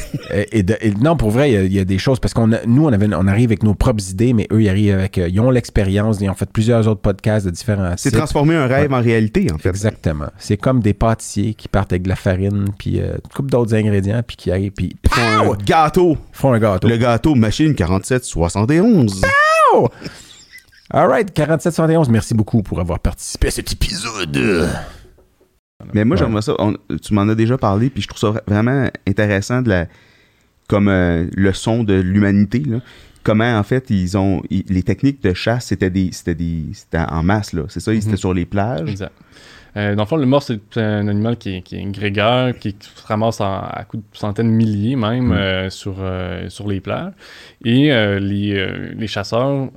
Et de- et non, pour vrai, il y a- il y, a des choses parce qu'on nous, on, avait, on arrive avec nos propres idées, mais eux, ils arrivent avec. euh, ils ont l'expérience, ils ont fait plusieurs autres podcasts de différents C'est transformer un rêve en réalité, en fait. Exactement. C'est comme des pâtissiers qui partent avec de la farine, puis euh, une couple d'autres ingrédients, puis qui arrivent, puis Ils font un gâteau. font un gâteau. Le gâteau Machine 4771. All right, 4771, merci beaucoup pour avoir participé à cet épisode. Mais moi, j'aimerais ça. on- tu m'en as déjà parlé, puis je trouve ça vra- vraiment intéressant de la, comme euh, leçon de l'humanité. Comment, en fait, ils ont. ils- les techniques de chasse, c'était des. C'était des. C'était en masse, là. C'est ça, ils Mhm. étaient sur les plages. Exact. Euh, dans le fond, le morse, c'est un animal qui est, qui est grégaire, qui se ramasse en- à coups de centaines de milliers même Mm. euh, sur, euh, sur les plages. Et les, les chasseurs,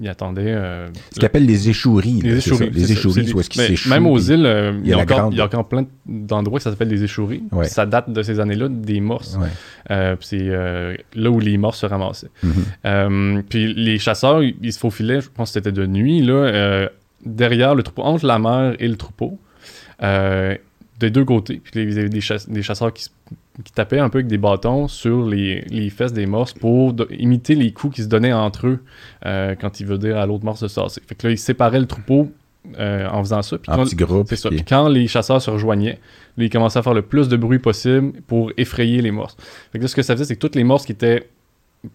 ils attendaient... Ce qu'ils appellent les échoueries. là, les c'est ça, échouries. Les c'est ça. échouries, où est-ce qu'ils s'échouent. Même aux îles, il y a encore, grande- il y a encore plein d'endroits qui s'appellent des échouries. Ouais. Ça date de ces années-là, des morses. Ouais. C'est là où les morses se ramassaient. Mhm. Euh, puis les chasseurs, ils se faufilaient, je pense que c'était de nuit, là, derrière le troupeau, entre la mer et le troupeau, euh, des deux côtés. Puis il y avait des, chass- des chasseurs qui, tapaient un peu avec des bâtons sur les, les fesses des morses pour imiter les coups qui se donnaient entre eux euh, quand ils veulent dire à l'autre morse de se tasser. Fait que là, ils séparaient le troupeau euh, en faisant ça. Puis En quand- petits groupes. c'est ça. puis- Puis quand les chasseurs se rejoignaient, là, ils commençaient à faire le plus de bruit possible pour effrayer les morses. Fait que là, ce que ça faisait, c'est que toutes les morses qui étaient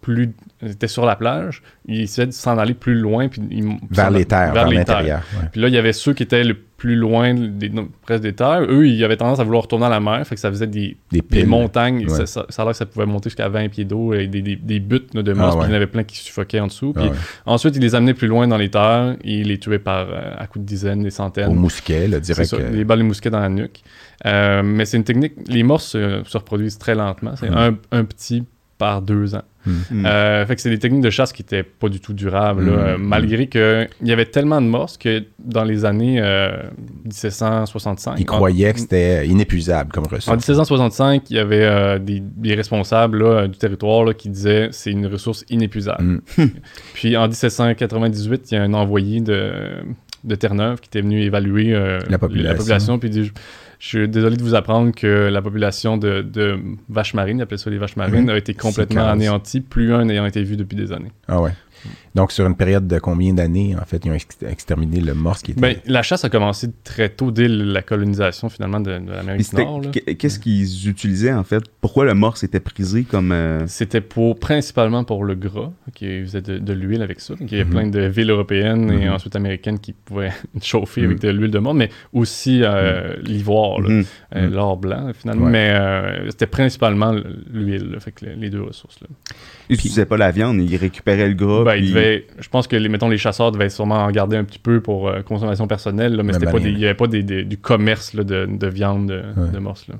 plus étaient sur la plage, ils essayaient de s'en aller plus loin puis Vers les terres, vers, les l'intérieur. ouais. Puis là, il y avait ceux qui étaient le plus loin des, presque des terres. Eux, ils avaient tendance à vouloir retourner à la mer, fait que ça faisait des, Des montagnes. Ouais. Ça, ça- ça a l'air que ça pouvait monter jusqu'à 20 pieds d'eau et des, des, des buttes de morses. Ah ouais. Puis il y en avait plein qui suffoquaient en dessous. Ah Puis ensuite, ils les amenaient plus loin dans les terres et ils les tuaient par, euh, à coups de dizaines, des centaines. Au mousquet, là, direct. ça, euh, des balles de mousquet dans la nuque. Euh, mais c'est une technique. Les morses se, se reproduisent très lentement. C'est un, un petit par deux ans. Hmm. Euh, fait que c'est des techniques de chasse qui étaient pas du tout durables, là, Mm. euh, malgré que il y avait tellement de morses que dans les années euh, 1765, Ils croyaient que c'était inépuisable comme en, en ressource. 1765, il y avait euh, des, des responsables là, du territoire là, qui disaient c'est une ressource inépuisable. Puis en 1798, il y a un envoyé de, de Terre-Neuve qui était venu évaluer euh, La population. puis il dit je, suis désolé de vous apprendre que la population de, de vaches marines, ils appellent ça les vaches marines, a été complètement anéantie, plus un n'ayant été vu depuis des années. Ah ouais. Donc, sur une période de combien d'années, en fait, ils ont ex- exterminé le morse qui était... Ben, la chasse a commencé très tôt dès la colonisation finalement de, l'Amérique du Nord. Qu'est-ce qu'ils utilisaient en fait? Pourquoi le morse était prisé comme. euh, C'était pour principalement pour le gras, qui faisait de, de l'huile avec ça. Donc, il y avait Mhm. plein de villes européennes et Mhm. ensuite américaines qui pouvaient chauffer Mhm. avec de l'huile de morse, mais aussi euh, l'ivoire, mhm. euh, Mhm. l'or blanc finalement. Ouais. Mais euh, c'était principalement l'huile, fait que les, les deux ressources. Là. Ils n'utilisaient pas la viande, ils récupéraient le gras. Ben, je pense que les, mettons, les chasseurs devaient sûrement en garder un petit peu pour euh, consommation personnelle, là, mais ben, pas des- il n'y avait pas des- des- du commerce là, de, de viande de, Ouais. de morse. Là.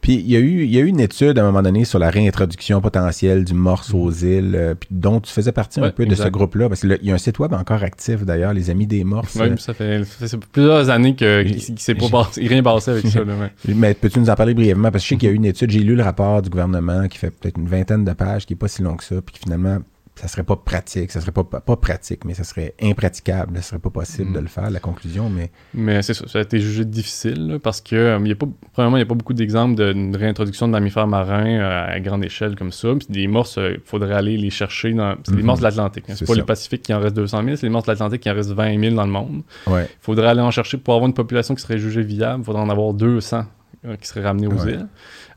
Puis il y, a eu, il y a eu une étude à un moment donné sur la réintroduction potentielle du morse aux îles, euh, puis dont tu faisais partie un peu de ce groupe-là, parce qu'il y a un site web encore actif d'ailleurs, les Amis des morses. Euh, ça fait, ça fait plusieurs années que, qu'il s'est pas passé, rien passé avec ça. Là, ouais. Mais peux-tu nous en parler brièvement? Parce que je sais qu'il y a eu une étude, j'ai lu le rapport du gouvernement qui fait peut-être une vingtaine de pages, qui est pas si long que ça, puis finalement, ça serait pas pratique, ça serait pas, pas, pratique, mais ça serait impraticable, ça serait pas possible de le faire, la conclusion, mais Mais c'est ça, ça a été jugé difficile là, parce que, euh, il y a pas, premièrement, il n'y a pas beaucoup d'exemples d'une réintroduction de mammifères marins euh, à grande échelle comme ça. Puis des morses, il faudrait aller les chercher dans. C'est les Mhm. morses de l'Atlantique. hein. C'est pas ça. le Pacifique qui en reste 200 000, c'est les morses de l'Atlantique qui en reste 20 000 dans le monde. ouais. Il faudrait aller en chercher pour avoir une population qui serait jugée viable. Il faudrait en avoir 200 euh, qui seraient ramenés aux Ouais. îles.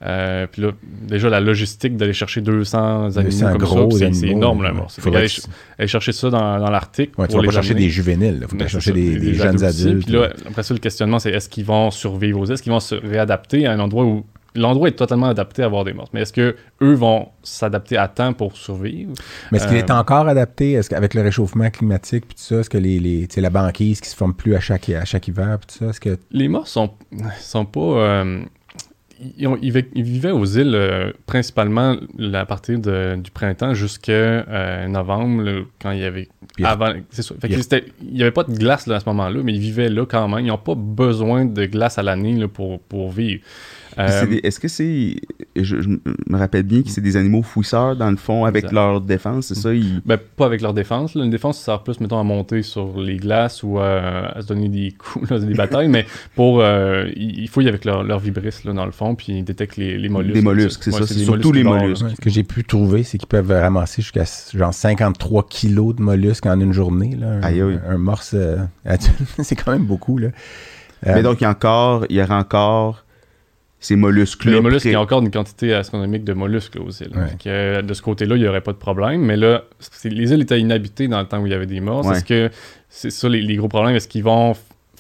Euh, puis là, déjà, la logistique d'aller chercher 200 animaux 200 comme gros ça, c'est- énorme, morse. Fait Faudrait ch- aller chercher ça dans, dans l'Arctique Ouais, tu vas pas chercher des juvéniles, il faut Ben, chercher c'est ça, des, des jeunes aussi. adultes. Puis là, après ça, le questionnement, c'est est-ce qu'ils vont survivre aux îles? Est-ce qu'ils vont se réadapter à un endroit où l'endroit est totalement adapté à avoir des morses? Mais est-ce que eux vont s'adapter à temps pour survivre? Mais est-ce qu'il est Euh, encore adapté? Est-ce qu'avec le réchauffement climatique puis tout ça, est-ce que les, les la banquise qui se forme plus à chaque à chaque hiver puis tout ça, est-ce que Les morses sont, sont pas. euh, ils, ont- ils vi- ils vivaient aux îles euh, principalement à partir de- du printemps jusqu'à euh, novembre, là, quand il y avait. Avant. Fait il n'y avait pas de glace là, à ce moment-là, mais ils vivaient là quand même. Ils n'ont pas besoin de glace à l'année pour, pour vivre. Euh, Est-ce que c'est. Je, je me rappelle bien que c'est des animaux fouisseurs, dans le fond, avec Exact. leur défense, c'est ça? Ils... Ben, pas avec leur défense. là. Une défense, ça sert plus, mettons, à monter sur les glaces ou à, à se donner des coups, là, des batailles, mais pour. euh, ils fouillent avec leur, leur vibrisses, là, dans le fond, puis ils détectent les, les mollusques. Des mollusques, c'est Ouais, ça, c'est surtout les mollusques. ce que j'ai pu trouver, c'est qu'ils peuvent ramasser jusqu'à genre 53 kilos de mollusques en une journée. Là, un, Aïe, aïe. un morse euh, adulte. c'est quand même beaucoup. Là. Euh, Mais donc, il y a encore. Il y aura encore ces mollusques-là. Les mollusques, il y a encore une quantité astronomique de mollusques là, aux îles. Ouais. Fait que, euh, de ce côté-là, il n'y aurait pas de problème. Mais là, les îles étaient inhabitées dans le temps où il y avait des morts. Ouais. Est-ce que c'est ça les, les gros problèmes? Est-ce qu'ils vont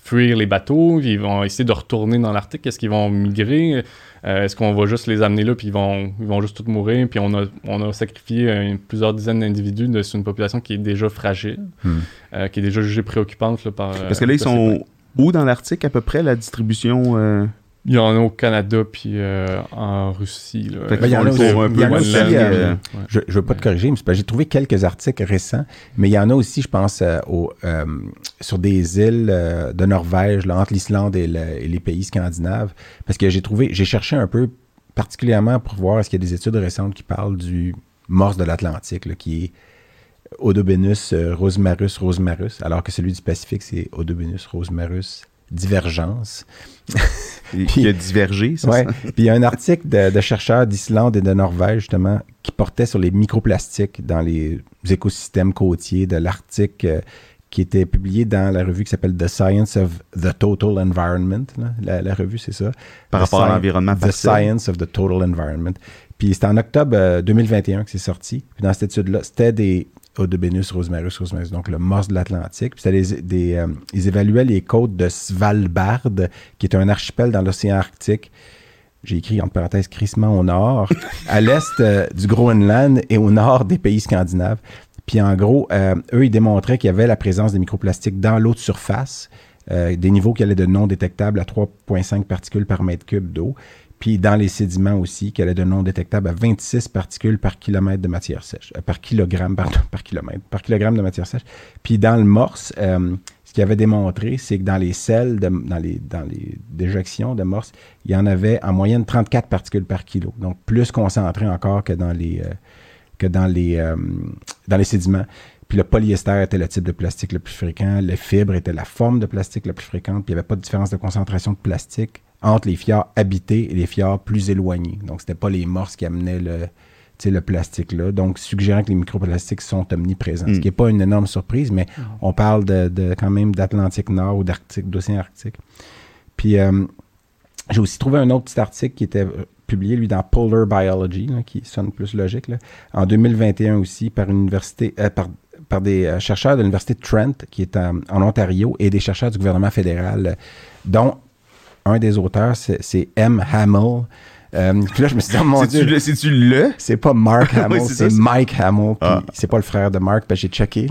fuir les bateaux? Ils vont essayer de retourner dans l'Arctique? Est-ce qu'ils vont migrer? Euh, Est-ce qu'on va juste les amener là puis ils vont, ils vont juste tous mourir? Puis on a, on a sacrifié euh, plusieurs dizaines d'individus sur une population qui est déjà fragile, Hmm. euh, qui est déjà jugée préoccupante là, par... Parce que là, ils sont où dans l'Arctique à peu près la distribution euh, Il y en a au Canada puis euh, en Russie. Là. Ben, il y en a aussi- un peu aussi, euh, euh, Ouais. Je ne veux pas te corriger, mais j'ai trouvé quelques articles récents, mais il y en a aussi, je pense, euh, au, sur des îles de Norvège, là, entre l'Islande et, le- et les pays scandinaves, parce que j'ai trouvé, j'ai cherché un peu, particulièrement pour voir est-ce qu'il y a des études récentes qui parlent du morse de l'Atlantique, qui est Odobenus rosmarus rosmarus, alors que celui du Pacifique, c'est Odobenus rosmarus divergence. Et- qui a divergé, ça. Ouais. ça? Puis il y a un article de, de chercheurs d'Islande et de Norvège, justement, qui portait sur les microplastiques dans les écosystèmes côtiers de l'Arctique, euh, qui était publié dans la revue qui s'appelle The Science of the Total Environment. là. La, la revue, c'est ça. Par The rapport à l'environnement The. Science of the Total Environment. Puis c'était en octobre euh, 2021 que c'est sorti. Puis dans cette étude-là, c'était des Odobenus rosmarus rosmarus, donc le morse de l'Atlantique. Puis c'était des, des, euh, ils évaluaient les côtes de Svalbard, qui est un archipel dans l'océan Arctique. J'ai écrit entre parenthèses crissement au nord, à l'est euh, du Groenland et au nord des pays scandinaves. Puis en gros, euh, eux, ils démontraient qu'il y avait la présence des microplastiques dans l'eau de surface, des niveaux qui allaient de non détectables à 3,5 particules par mètre cube d'eau. Puis dans les sédiments aussi, qu'elle est de non détectable à 26 particules par kilomètre de matière sèche. euh, par kilogramme, pardon, par kilomètre, par kilogramme de matière sèche. Puis dans le morse, euh, ce qu'il avait démontré, c'est que dans les sels, de- dans, les, dans les déjections de morse, il y en avait en moyenne 34 particules par kilo. Donc plus concentré encore que dans les, euh, que dans les, dans les sédiments. Puis le polyester était le type de plastique le plus fréquent, le fibre était la forme de plastique la plus fréquente, puis il n'y avait pas de différence de concentration de plastique entre les fjords habités et les fjords plus éloignés. Donc, c'était pas les morses qui amenaient le, tu sais, le plastique là. Donc, suggérant que les microplastiques sont omniprésents. Ce Mm. qui n'est pas une énorme surprise, mais on parle de, de- quand même d'Atlantique Nord ou d'Arctique, d'océan Arctique. Puis, euh, j'ai aussi trouvé un autre petit article qui était euh, publié, lui, dans Polar Biology, là, qui sonne plus logique, là, en 2021 aussi, par une université, euh, par, par des chercheurs de l'Université de Trent, qui est en, en Ontario, et des chercheurs du gouvernement fédéral, dont un des auteurs, c'est M. Hamill. Euh, puis là, je me suis dit, oh mon C'est-tu Dieu, le- C'est-tu le? c'est pas Mark Hamill, c'est Mike Hamill. puis Ah. C'est pas le frère de Mark, parce que j'ai checké.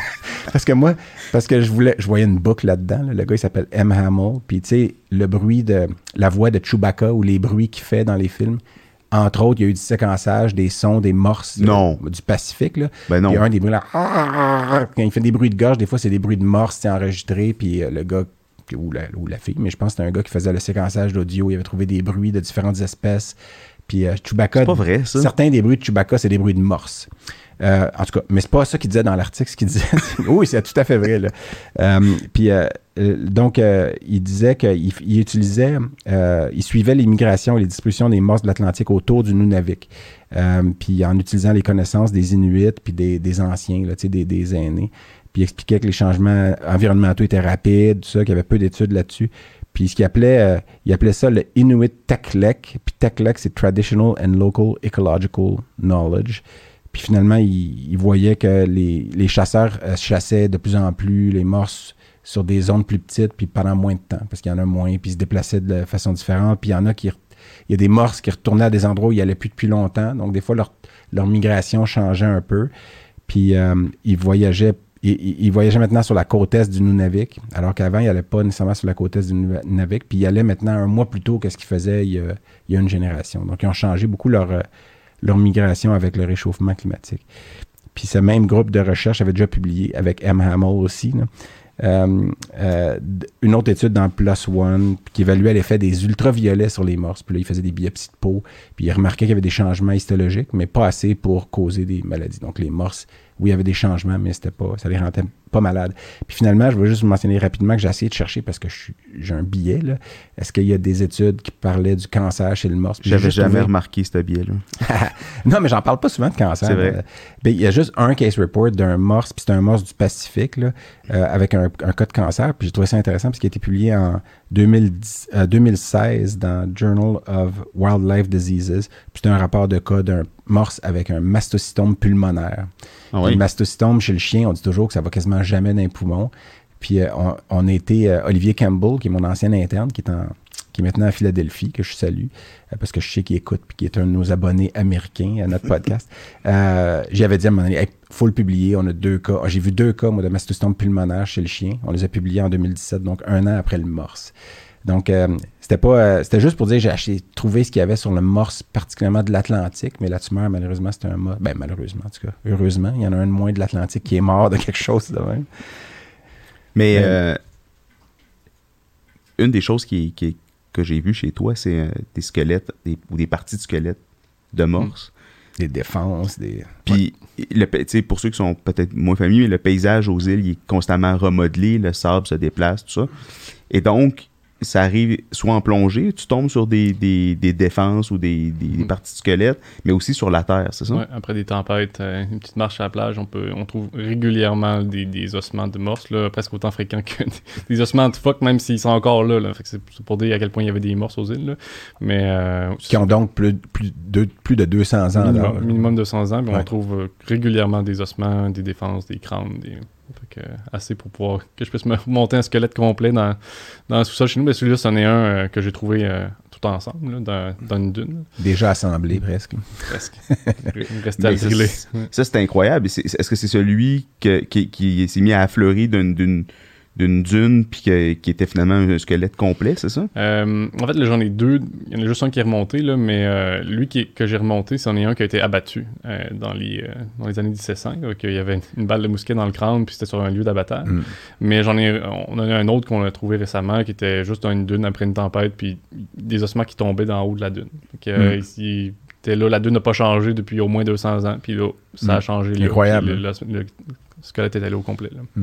parce que moi, parce que je voulais, je voyais une boucle là-dedans. là. Le gars, il s'appelle M. Hamill. Puis tu sais, le bruit de la voix de Chewbacca ou les bruits qu'il fait dans les films. Entre autres, il y a eu du séquençage des sons des morses euh, Non. du Pacifique. Là. Ben non. Il y a un des bruits là. Quand il fait des bruits de gorge, des fois, c'est des bruits de morse c'est enregistré. Puis euh, le gars ou la, ou la fille, mais je pense que c'était un gars qui faisait le séquençage d'audio. Il avait trouvé des bruits de différentes espèces. Puis euh, Chewbacca. C'est pas vrai, ça. Certains des bruits de Chewbacca, c'est des bruits de morse. Euh, en tout cas, mais c'est pas ça qu'il disait dans l'article. Ce qu'il disait, oui, c'est tout à fait vrai. Là. Euh, puis euh, donc, il disait qu'il il utilisait, il suivait les migrations et les distributions des morses de l'Atlantique autour du Nunavik. Puis en utilisant les connaissances des Inuits puis des, des anciens, là, des, des aînés. Puis expliquait que les changements environnementaux étaient rapides, tout ça, qu'il y avait peu d'études là-dessus. Puis ce qu'il appelait, euh, il appelait ça le Inuit Teklek. Puis Teklek, c'est Traditional and Local Ecological Knowledge. Puis finalement, il, il voyait que les, les chasseurs euh, chassaient de plus en plus les morses sur des zones plus petites, puis pendant moins de temps, parce qu'il y en a moins, puis ils se déplaçaient de façon différente. Puis il y en a qui... Il y a des morses qui retournaient à des endroits où ils n'allaient plus depuis longtemps. Donc, des fois, leur, leur migration changeait un peu. Puis euh, ils voyageaient il, il- il voyageait maintenant sur la côte est du Nunavik, alors qu'avant, il n'allait pas nécessairement sur la côte est du Nunavik. Puis il allait maintenant un mois plus tôt que ce qu'il faisait il y, a, une génération. Donc, ils ont changé beaucoup leur, euh, leur migration avec le réchauffement climatique. Puis ce même groupe de recherche avait déjà publié avec M. Hamill aussi, euh, euh, une autre étude dans PLOS ONE qui évaluait l'effet des ultraviolets sur les morses. Puis là, il faisait des biopsies de peau, puis il remarquait qu'il y avait des changements histologiques, mais pas assez pour causer des maladies. Donc les morses, oui, il y avait des changements, mais c'était pas, ça les rendait pas malades. Puis finalement, je veux juste vous mentionner rapidement que j'ai essayé de chercher parce que j'ai un billet. Est-ce qu'il y a des études qui parlaient du cancer chez le morse? J'avais jamais trouvé- remarqué ce biais-là. non, mais j'en parle pas souvent de cancer. C'est vrai. Euh, ben, il y a juste un case report d'un morse, puis c'est un morse du Pacifique, là, euh, avec un, un cas de cancer. Puis j'ai trouvé ça intéressant parce qu'il a été publié en 2010, euh, 2016 dans Journal of Wildlife Diseases. Puis c'est un rapport de cas d'un morse avec un mastocytome pulmonaire. Ah oui? Le mastocytome chez le chien, on dit toujours que ça va quasiment jamais dans les poumons. Puis euh, on, on a été, euh, Olivier Campbell, qui est mon ancien interne, qui est, en, qui est maintenant à Philadelphie, que je salue, euh, parce que je sais qu'il écoute, puis qui est un de nos abonnés américains à notre podcast. J'avais dit à un moment donné, Hey, faut le publier, on a deux cas. Ah, J'ai vu deux cas, moi, de mastocytome pulmonaire chez le chien. On les a publiés en 2017, donc un an après le morse. Donc, euh, c'était pas, euh, c'était juste pour dire, j'ai acheté, trouvé ce qu'il y avait sur le morse, particulièrement de l'Atlantique, mais la tumeur, malheureusement, c'était un morse. Ben, malheureusement, en tout cas. Heureusement, il y en a un de moins de l'Atlantique qui est mort de quelque chose de même. Mais Ouais. euh, une des choses qui, qui- que j'ai vues chez toi, c'est euh, des squelettes des- ou des parties de squelettes de morse. Des défenses, des. Puis, le tu sais, pour ceux qui sont peut-être moins familiers, le paysage aux îles il est constamment remodelé, le sable se déplace, tout ça. Et donc, ça arrive soit en plongée, tu tombes sur des, des, des défenses ou des, des Mm. parties de squelettes, mais aussi sur la terre, c'est ça? Ouais, après des tempêtes, euh, une petite marche à la plage, on, peut, on trouve régulièrement des, des ossements de morse, là, presque autant fréquents que des, des ossements de phoque, même s'ils sont encore là. là. Fait que c'est pour dire à quel point il y avait des morses aux îles. là. Mais euh, Qui ont donc plus, plus, de, plus de 200 ans minimum, minimum de 100 ans, Ouais. on trouve euh, régulièrement des ossements, des défenses, des crânes, des... Fait que, euh, assez pour pouvoir que je puisse me monter un squelette complet dans, dans le sous-sol chez nous. Mais celui-là, c'en est un euh, que j'ai trouvé euh, tout ensemble, là, dans, dans une dune, Déjà assemblé presque. presque. Il me restait à le ça, c'est- incroyable. Est-ce que c'est celui que- qui, qui s'est mis à affleurer d'une- d'une d'une puis que- qui était finalement un squelette complet, c'est ça? Euh, en fait, là, j'en ai deux. Il y en a juste un qui est remonté, là, mais euh, lui qui que j'ai remonté, c'en est un qui a été abattu euh, dans, les, euh, dans les années 1700. là, qu'il y avait une, balle de mousquet dans le crâne, puis c'était sur un lieu d'abattage. Mm. Mais j'en ai, on en a un autre qu'on a trouvé récemment, qui était juste dans une dune après une tempête, puis des ossements qui tombaient d'en haut de la dune. Euh, Mm. il était là, la dune n'a pas changé depuis au moins 200 ans, puis là, ça a Mm. changé. là, Incroyable. puis Le, le- le squelette était là au complet. là.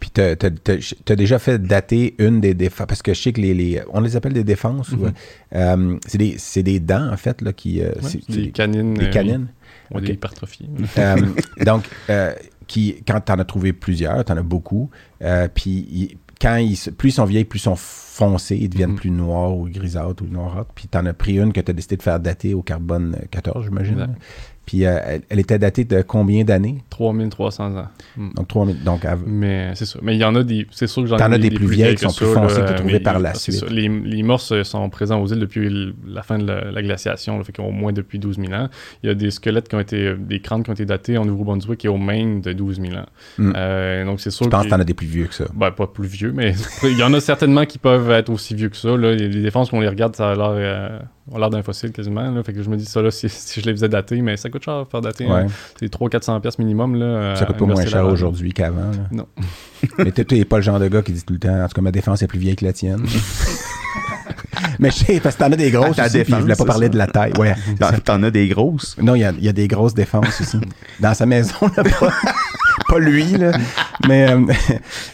Puis t'as, t'as- t'as- t'as déjà fait dater une des défenses, parce que je sais que les, les- on les appelle des défenses, Mhm. euh, c'est, des, c'est des dents, en fait, là, qui... euh, Ouais, des canines. des euh, canines. oui, ou Ok. des hypertrophies. Euh, donc, euh, qui, quand tu en as trouvé plusieurs, tu en as beaucoup, puis quand ils, plus ils sont vieilles, plus ils sont foncés, ils deviennent Mhm. plus noirs ou grisâtres ou noirâtres. Puis tu en as pris une que tu as décidé de faire dater au carbone euh, 14, j'imagine. Puis euh, elle, elle était datée de combien d'années? 3300 ans. Donc 3000. Donc, Mais c'est ça. Mais il y en a des. C'est sûr que j'en ai T'en as des plus vieilles qui sont plus foncées que trouvées par la suite. ça. Les, les morses sont présents aux îles depuis la fin de la, la glaciation, là, fait qu'au moins depuis 12 000 ans. Il y a des squelettes qui ont été. des crânes qui ont été datés en Nouveau-Brunswick et au Maine de 12 000 ans. Mm. Euh, donc c'est sûr je pense que que. tu en as des plus vieux que ça. Ben, pas plus vieux, mais il y en a certainement qui peuvent être aussi vieux que ça. Là. Des défenses qu'on les regarde, ça a l'air, euh, ont l'air d'un fossile quasiment. Là. Fait que je me dis ça là, si, si je les faisais dater, mais ça coûte cher faire dater. Ouais. hein. C'est 300-400$ piastres minimum. Là, Ça à coûte pas moins cher aujourd'hui qu'avant. Non. Mais tu n'es pas le genre de gars qui dit tout le temps, en tout cas, ma défense est plus vieille que la tienne. Mais je sais, parce que t'en as des grosses ta aussi, je voulais pas parler ça. de la taille. Ouais. T'en, as des grosses? Non, il y a, il y a des grosses défenses aussi. Dans sa maison, là, pas, pas lui, là. Mais, euh,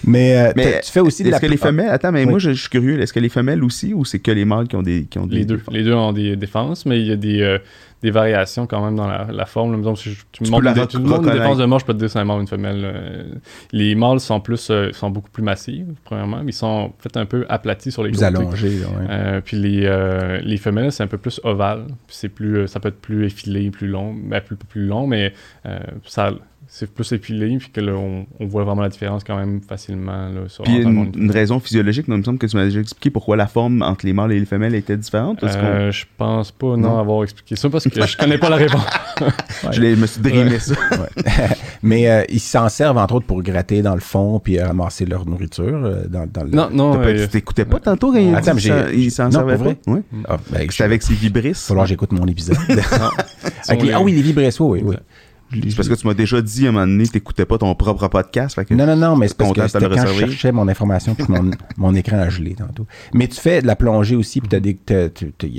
mais, euh, Mais tu fais aussi de Est-ce la... que les femelles. Attends, mais Oui. moi, je, je suis curieux. Est-ce que les femelles aussi ou c'est que les mâles qui ont des. Qui ont des Les deux. Les deux ont des défenses, mais il y a des, euh, des variations quand même dans la, la forme. là. Si je- tu me Tu montres peux la une, défense de mort, je peux te dire c'est un mâle ou une femelle. Les mâles sont plus euh, sont beaucoup plus massifs, premièrement. mais Ils sont peut-être un peu aplatis sur les Plus côtés. allongés, là, ouais. Euh, puis les, euh, les femelles, c'est un peu plus ovale. C'est plus, ça peut être plus effilé, plus long, ben, plus, plus long, mais ça, c'est plus effilé, puis que là, on, on voit vraiment la différence quand même facilement. Là, sur Puis une, une une raison physiologique, non, il me semble que tu m'as déjà expliqué pourquoi la forme entre les mâles et les femelles était différente. Euh, je pense pas non, Non? avoir expliqué ça parce que je connais pas la réponse. Je l'ai- me suis drimé ça. Mais euh, ils s'en servent, entre autres, pour gratter dans le fond puis euh, ramasser leur nourriture euh, dans, dans le... Non, non. Pas- euh, tu t'écoutais pas tantôt quand il, Attends, dit mais ça- j'ai- il s'en pour vrai? Ouais. Ah, ben, C'est avec ses vibrisses. Il va falloir que j'écoute mon épisode. Ah oui, les vibressos, oui, oui. C'est parce que tu m'as déjà dit à un moment donné, t'écoutais pas ton propre podcast. Fait que Non, non, non, mais c'est parce que c'était quand je cherchais mon information puis mon, mon écran a gelé tantôt. Mais tu fais de la plongée aussi, puis il y,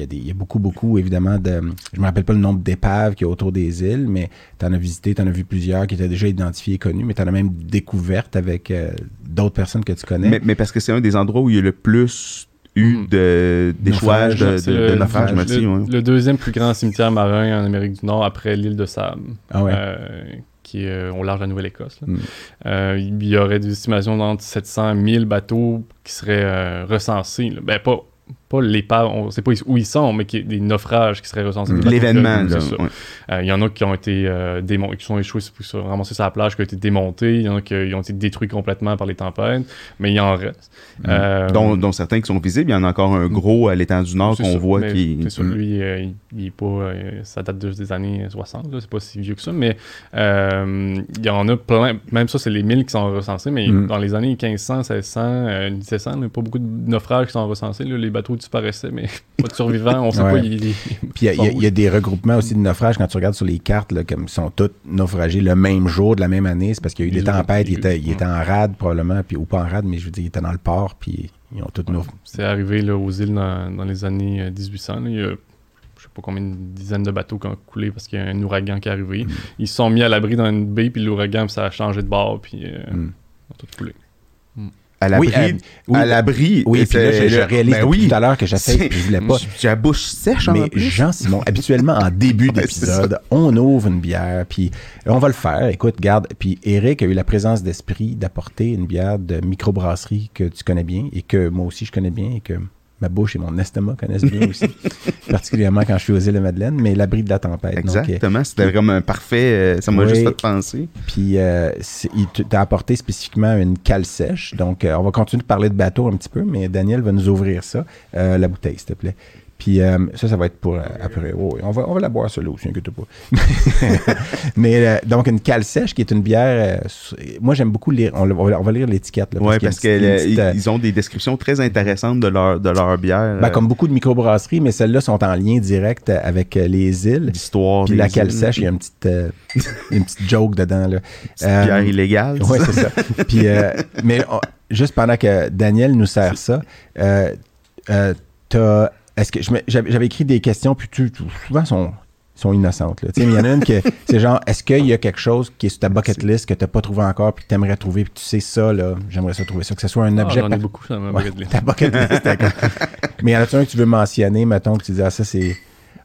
a des- il y a beaucoup, beaucoup, évidemment, de... Je me rappelle pas le nombre d'épaves qu'il y a autour des îles, mais t'en as visité, t'en as vu plusieurs qui étaient déjà identifiés et connus, mais t'en as même découvertes avec euh, d'autres personnes que tu connais. mais, mais parce que c'est un des endroits où il y a le plus eu Mm. de de, de, naufrage, le, ouais. le deuxième plus grand cimetière marin en Amérique du Nord après l'île de Sable, ah ouais. euh, qui est euh, au large de la Nouvelle-Écosse. Mm. Euh, il y aurait des estimations d'entre 700 et 1000 bateaux qui seraient euh, recensés. là. Ben, pas, pas l'épave, on sait pas où ils sont, mais qui, des naufrages qui seraient recensés. L'événement, là. ouais. Euh, Il y en a qui ont été euh, démon- qui sont échoués, ramassés sur la plage, qui ont été démontés. Il y en a qui ont été détruits complètement par les tempêtes, mais il en reste. Mm. Euh, Dont, dont certains qui sont visibles. Il y en a encore un gros à l'étang du Nord qu'on voit qui. C'est ça, Mm. lui, il, il est pas. ça date de- des années 60, là, c'est pas si vieux que ça, mais il y en a plein. Même ça, c'est les 1000 qui sont recensés, mais Mm. dans les années 1500, 1600, euh, 1700, il n'y a pas beaucoup de naufrages qui sont recensés. là. les bateaux disparaissaient, mais pas de survivants, on sait Ouais. pas. il- il- Puis il y a- il y, a- il y a des regroupements aussi de naufrages quand tu regardes sur les cartes, là, comme ils sont tous naufragés le même jour de la même année. C'est parce qu'il y a eu des tempêtes, ils étaient, ouais. étaient en rade probablement, puis, ou pas en rade, mais je veux dire, ils étaient dans le port, puis ils ont tous naufragé. C'est arrivé là, aux îles dans, dans les années euh, 1800. là. Il y a je sais pas combien de dizaines de bateaux qui ont coulé parce qu'il y a un ouragan qui est arrivé. Mm. Ils se sont mis à l'abri dans une baie, puis l'ouragan, ça a changé de bord, puis euh, Mm. ils ont tout coulé. À l'abri. Oui, oui, à l'abri. Oui, puis là, je, réalise ben depuis oui. tout à l'heure que j'essaie, puis je voulais pas. J'ai la bouche sèche en Mais. Jean-Simon, habituellement, en début d'épisode, on ouvre une bière, puis on va le faire. Écoute, garde. Puis Eric a eu la présence d'esprit d'apporter une bière de microbrasserie que tu connais bien et que moi aussi je connais bien et que ma bouche et mon estomac connaissent bien aussi. particulièrement quand je suis aux îles de Madeleine, mais l'abri de la tempête. Donc, euh, Exactement. C'était vraiment un parfait. euh, ça m'a Oui. juste fait penser. Puis, euh, il t'a apporté spécifiquement une cale sèche. Donc, euh, on va continuer de parler de bateau un petit peu, mais Daniel va nous ouvrir ça. La bouteille, s'il te plaît. Puis euh, ça, ça va être pour euh, après. Oh, oui, on, va, on va la boire, celle-là aussi, inquiète pas. Mais euh, donc, une cale sèche qui est une bière. moi, j'aime beaucoup lire. On, va- on va lire l'étiquette. Ouais, a parce une une qu'ils petite, ont des descriptions très intéressantes de leur, de leur bière. ben, comme beaucoup de microbrasseries, mais celles-là sont en lien direct avec les îles. d'histoire. Puis la cale îles. sèche, il y a une petite, une petite joke dedans. Là. Euh, bière illégale. Oui, c'est ça. Puis, euh, mais on- juste pendant que Daniel nous sert ça, euh, t'as- est-ce que j'avais écrit des questions, puis tu, tu- souvent sont sont innocentes. là. Il y en a une que c'est genre, est-ce qu'il y a quelque chose qui est sur ta bucket list que tu n'as pas trouvé encore, puis que tu aimerais trouver, puis tu sais ça, là, j'aimerais ça trouver ça, que ce soit un Ah, objet. J'en ai beaucoup dans ma Ouais, bucket list. ta bucket list, d'accord. Mais y en a-tu un que tu veux mentionner, mettons, que tu dis, ah, ça, c'est.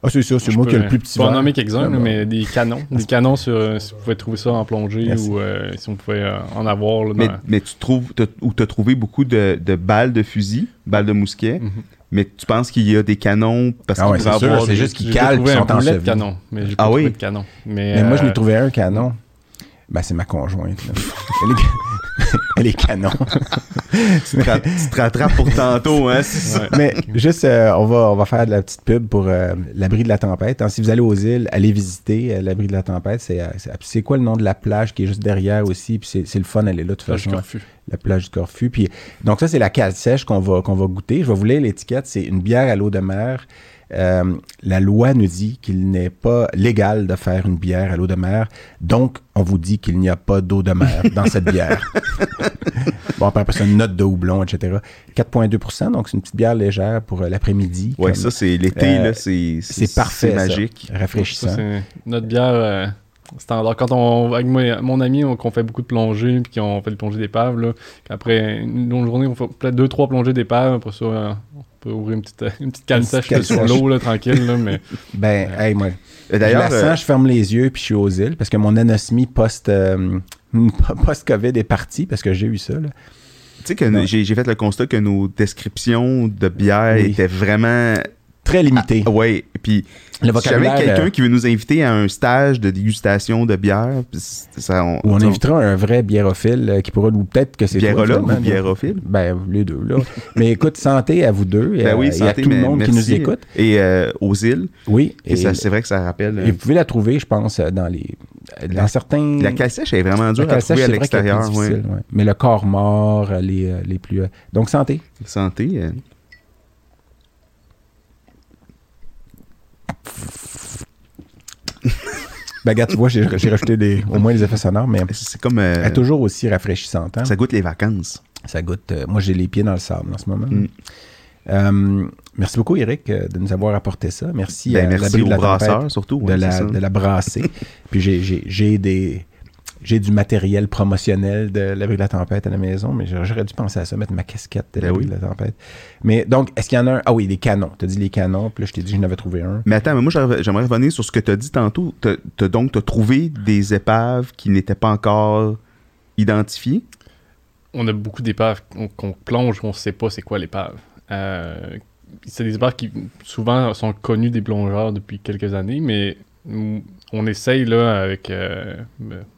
Ah, c'est ça, c'est moi qui ai le plus petit Je peux en verre. nommer quelques-uns, Ah, mais des canons. Des canons sur euh, si vous pouvez trouver ça en plongée Merci. ou euh, si on pouvait euh, en avoir. Là, Mais, dans- mais tu trouves, t'as- ou tu as trouvé beaucoup de, de balles de fusil, balles de mousquet, Mhm. Mais tu penses qu'il y a des canons parce Ah qu'il ouais, pourrait c'est sûr, avoir c'est juste qu'ils calent sont en boulet de cheville. canon, mais j'ai pas Ah trouvé oui? de canon. Mais, Mais moi, je euh, n'ai trouvé un canon. Ben, c'est ma conjointe. là. Elle, est... Elle est canon. tu, te rattrapes pour tantôt, hein, ça? Mais juste, euh, on, va, on va faire de la petite pub pour euh, l'abri de la tempête. hein. Si vous allez aux îles, allez visiter euh, l'abri de la tempête. C'est, c'est, c'est quoi le nom de la plage qui est juste derrière aussi? Puis c'est, c'est le fun, elle est là de toute Plage façon. Corfu. La plage du Corfu. Puis, donc ça, c'est la cale sèche qu'on va, qu'on va goûter. Je vais vous lire l'étiquette. C'est une bière à l'eau de mer. Euh, la loi nous dit qu'il n'est pas légal de faire une bière à l'eau de mer. Donc, on vous dit qu'il n'y a pas d'eau de mer dans cette bière. bon, après, après ça, une note de houblon, etc. 4,2% donc c'est une petite bière légère pour euh, l'après-midi. Ouais, comme ça, c'est l'été, Euh, là, c'est c'est parfait, C'est ça. magique. rafraîchissant. Ça, c'est notre bière euh, standard. Quand on, avec moi- mon ami, on, qu'on fait beaucoup de plongées, puis qu'on fait des plongées d'épave, là, qu'après une longue journée, on fait peut-être deux, trois plongées d'épave. Après ça, euh, on peut ouvrir une petite, euh, une petite canne sèche sur l'eau, là, tranquille, là, mais Ben, hey, moi, Euh, je D'ailleurs, la sens, euh, je ferme les yeux, puis je suis aux îles, parce que mon anosmie post, euh, post-COVID est partie, parce que j'ai eu ça. Là. tu sais que j'ai j'ai fait le constat que nos descriptions de bière Oui. étaient vraiment. Très limité. Ah, ouais, puis le si jamais vocabulaire. quelqu'un euh, qui veut nous inviter à un stage de dégustation de bière, ça, on, on sais, invitera un vrai biérophile euh, qui pourra nous peut-être que c'est Biérologue ou biérophile? Ben, les deux, là. Mais écoute, santé à vous deux et, Ben à- oui, et à santé, tout le monde qui nous écoute. Et euh, aux îles. Oui. Et, Et, ça, c'est vrai que ça rappelle. et vous pouvez la trouver, je pense, dans les dans certains... la cale sèche est vraiment dure à trouver à l'extérieur. ouais. Mais le corps mort, les, les plus... Donc, santé. Santé. euh, Ben, regarde, tu vois, j'ai rajouté des, au moins les effets sonores, mais c'est comme. euh, elle est toujours aussi rafraîchissante. hein. ça goûte les vacances. Ça goûte. euh, moi, j'ai les pieds dans le sable en ce moment. Mm. Euh, merci beaucoup, Eric, de nous avoir apporté ça. Merci Ben, à merci aux de la brasseurs, surtout. de, ouais, c'est la, de la brasser. Puis j'ai des. J'ai du matériel promotionnel de l'abri de la tempête à la maison, mais j'aurais dû penser à ça, mettre ma casquette de Ben l'abri oui. de la tempête. Mais donc, est-ce qu'il y en a un? Ah oui, les canons. Tu as dit les canons, puis là, je t'ai dit que j'en avais trouvé un. Mais attends, mais moi, j'aimerais revenir sur ce que tu as dit tantôt. T'as- t'as donc, tu as trouvé des épaves qui n'étaient pas encore identifiées? on a beaucoup d'épaves qu'on plonge, on ne sait pas c'est quoi l'épave. Euh, c'est des épaves qui souvent sont connues des plongeurs depuis quelques années, mais on essaye là avec euh,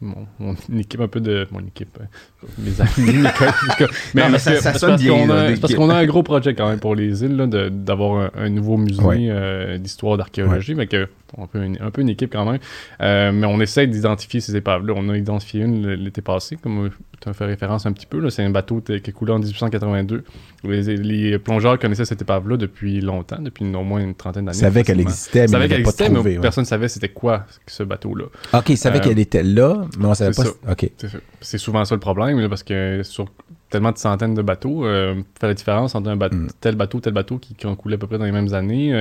mon, mon équipe un peu de mon équipe euh, mes amis mes collègues, mais, Non, mais parce ça- ça parce sonne bien, qu'on a- là, des- c'est parce qu'on a un gros projet quand même pour les îles d'avoir un, un nouveau musée Ouais. euh, d'histoire d'archéologie. Mais que un peu, une, un peu une équipe quand même Euh, mais on essaie d'identifier ces épaves là on a identifié une l'été passé comme tu as fait référence un petit peu c'est un bateau t- qui est coulé en 1882 les, les plongeurs connaissaient cette épave là depuis longtemps depuis au moins une trentaine d'années Ils savaient qu'elle existait, mais qu'elle existait, trouvé. personne ne savait c'était quoi ce bateau-là. OK, ils savaient Euh, qu'elle était là, mais on savait c'est pas... ça. OK. C'est souvent ça le problème, là, parce que sur tellement de centaines de bateaux, euh, fait la différence entre un bateau, Mm. tel bateau, tel bateau qui, qui ont coulé à peu près dans les mêmes années.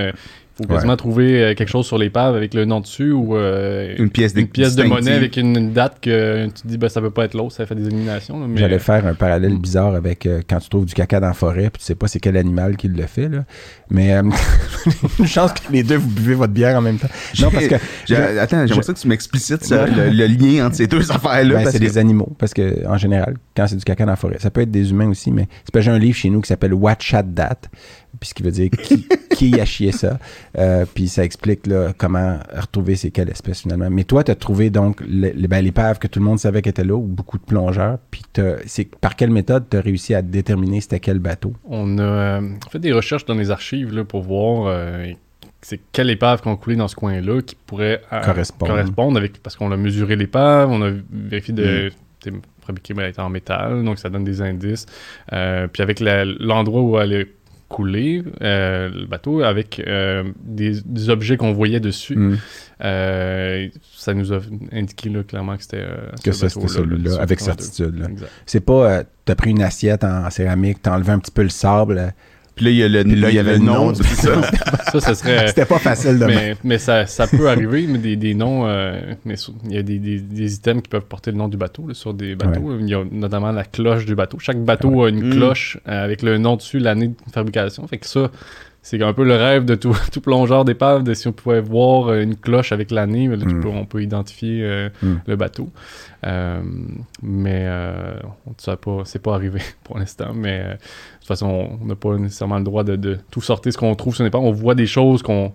Faut Ouais. quasiment trouver euh, quelque chose sur l'épave avec le nom dessus ou euh, Une pièce, une pièce de monnaie avec une, une date que tu te dis ben, ça peut pas être l'autre, ça fait des éliminations. mais- J'allais faire un parallèle Mm. bizarre avec euh, quand tu trouves du caca dans la forêt, puis tu sais pas c'est quel animal qui le fait, là. Mais euh, une chance que les deux, vous buvez votre bière en même temps. Non, parce que je- attends, j'aimerais ça que tu m'explicites Ouais. le, le lien entre ces deux affaires-là. ben, c'est que- des animaux, parce que en général, quand c'est du caca dans la forêt, ça peut être des humains aussi, mais c'est pas j'ai un livre chez nous qui s'appelle What Chat That. Puis ce qui veut dire qui, qui a chié ça. Euh, puis ça explique là, comment retrouver c'est quelle espèce finalement. Mais toi, tu as trouvé donc ben, l'épave que tout le monde savait qu'elle était là, ou beaucoup de plongeurs. Puis c'est par quelle méthode tu as réussi à déterminer c'était quel bateau? On a euh, fait des recherches dans les archives là, pour voir euh, c'est quelle épave qu'on coulé dans ce coin-là qui pourrait Correspondre. correspondre avec parce qu'on a mesuré l'épave, on a vérifié de c'est fabriqué ben, elle était en métal, donc ça donne des indices. Euh, puis avec l'endroit où elle est coulée, euh, le bateau, avec euh, des, des objets qu'on voyait dessus, Hmm. euh, ça nous a indiqué là, clairement que c'était Que ça, c'était celui-là, avec 32. certitude. C'est pas, t'as pris une assiette en céramique, t'as enlevé un petit peu le sable. Puis là, il y a le, Puis là, il y avait le nom. du ça. Ça, ça serait. C'était pas facile de mais, mais ça, ça peut arriver, mais des, des noms, euh, mais sur- il y a des, des, des items qui peuvent porter le nom du bateau là, sur des bateaux. Il y a notamment la cloche du bateau. Chaque bateau a une Mm. cloche euh, avec le nom dessus, l'année de fabrication. Fait que ça, c'est un peu le rêve de tout, tout plongeur d'épave, de si on pouvait voir euh, une cloche avec l'année, là, Mm. peux- on peut identifier euh, Mm. le bateau. Euh, mais euh, pas, c'est pas arrivé pour l'instant. Mais de toute façon, on n'a pas nécessairement le droit de, de tout sortir ce qu'on trouve sur l'épave. On voit des choses qu'on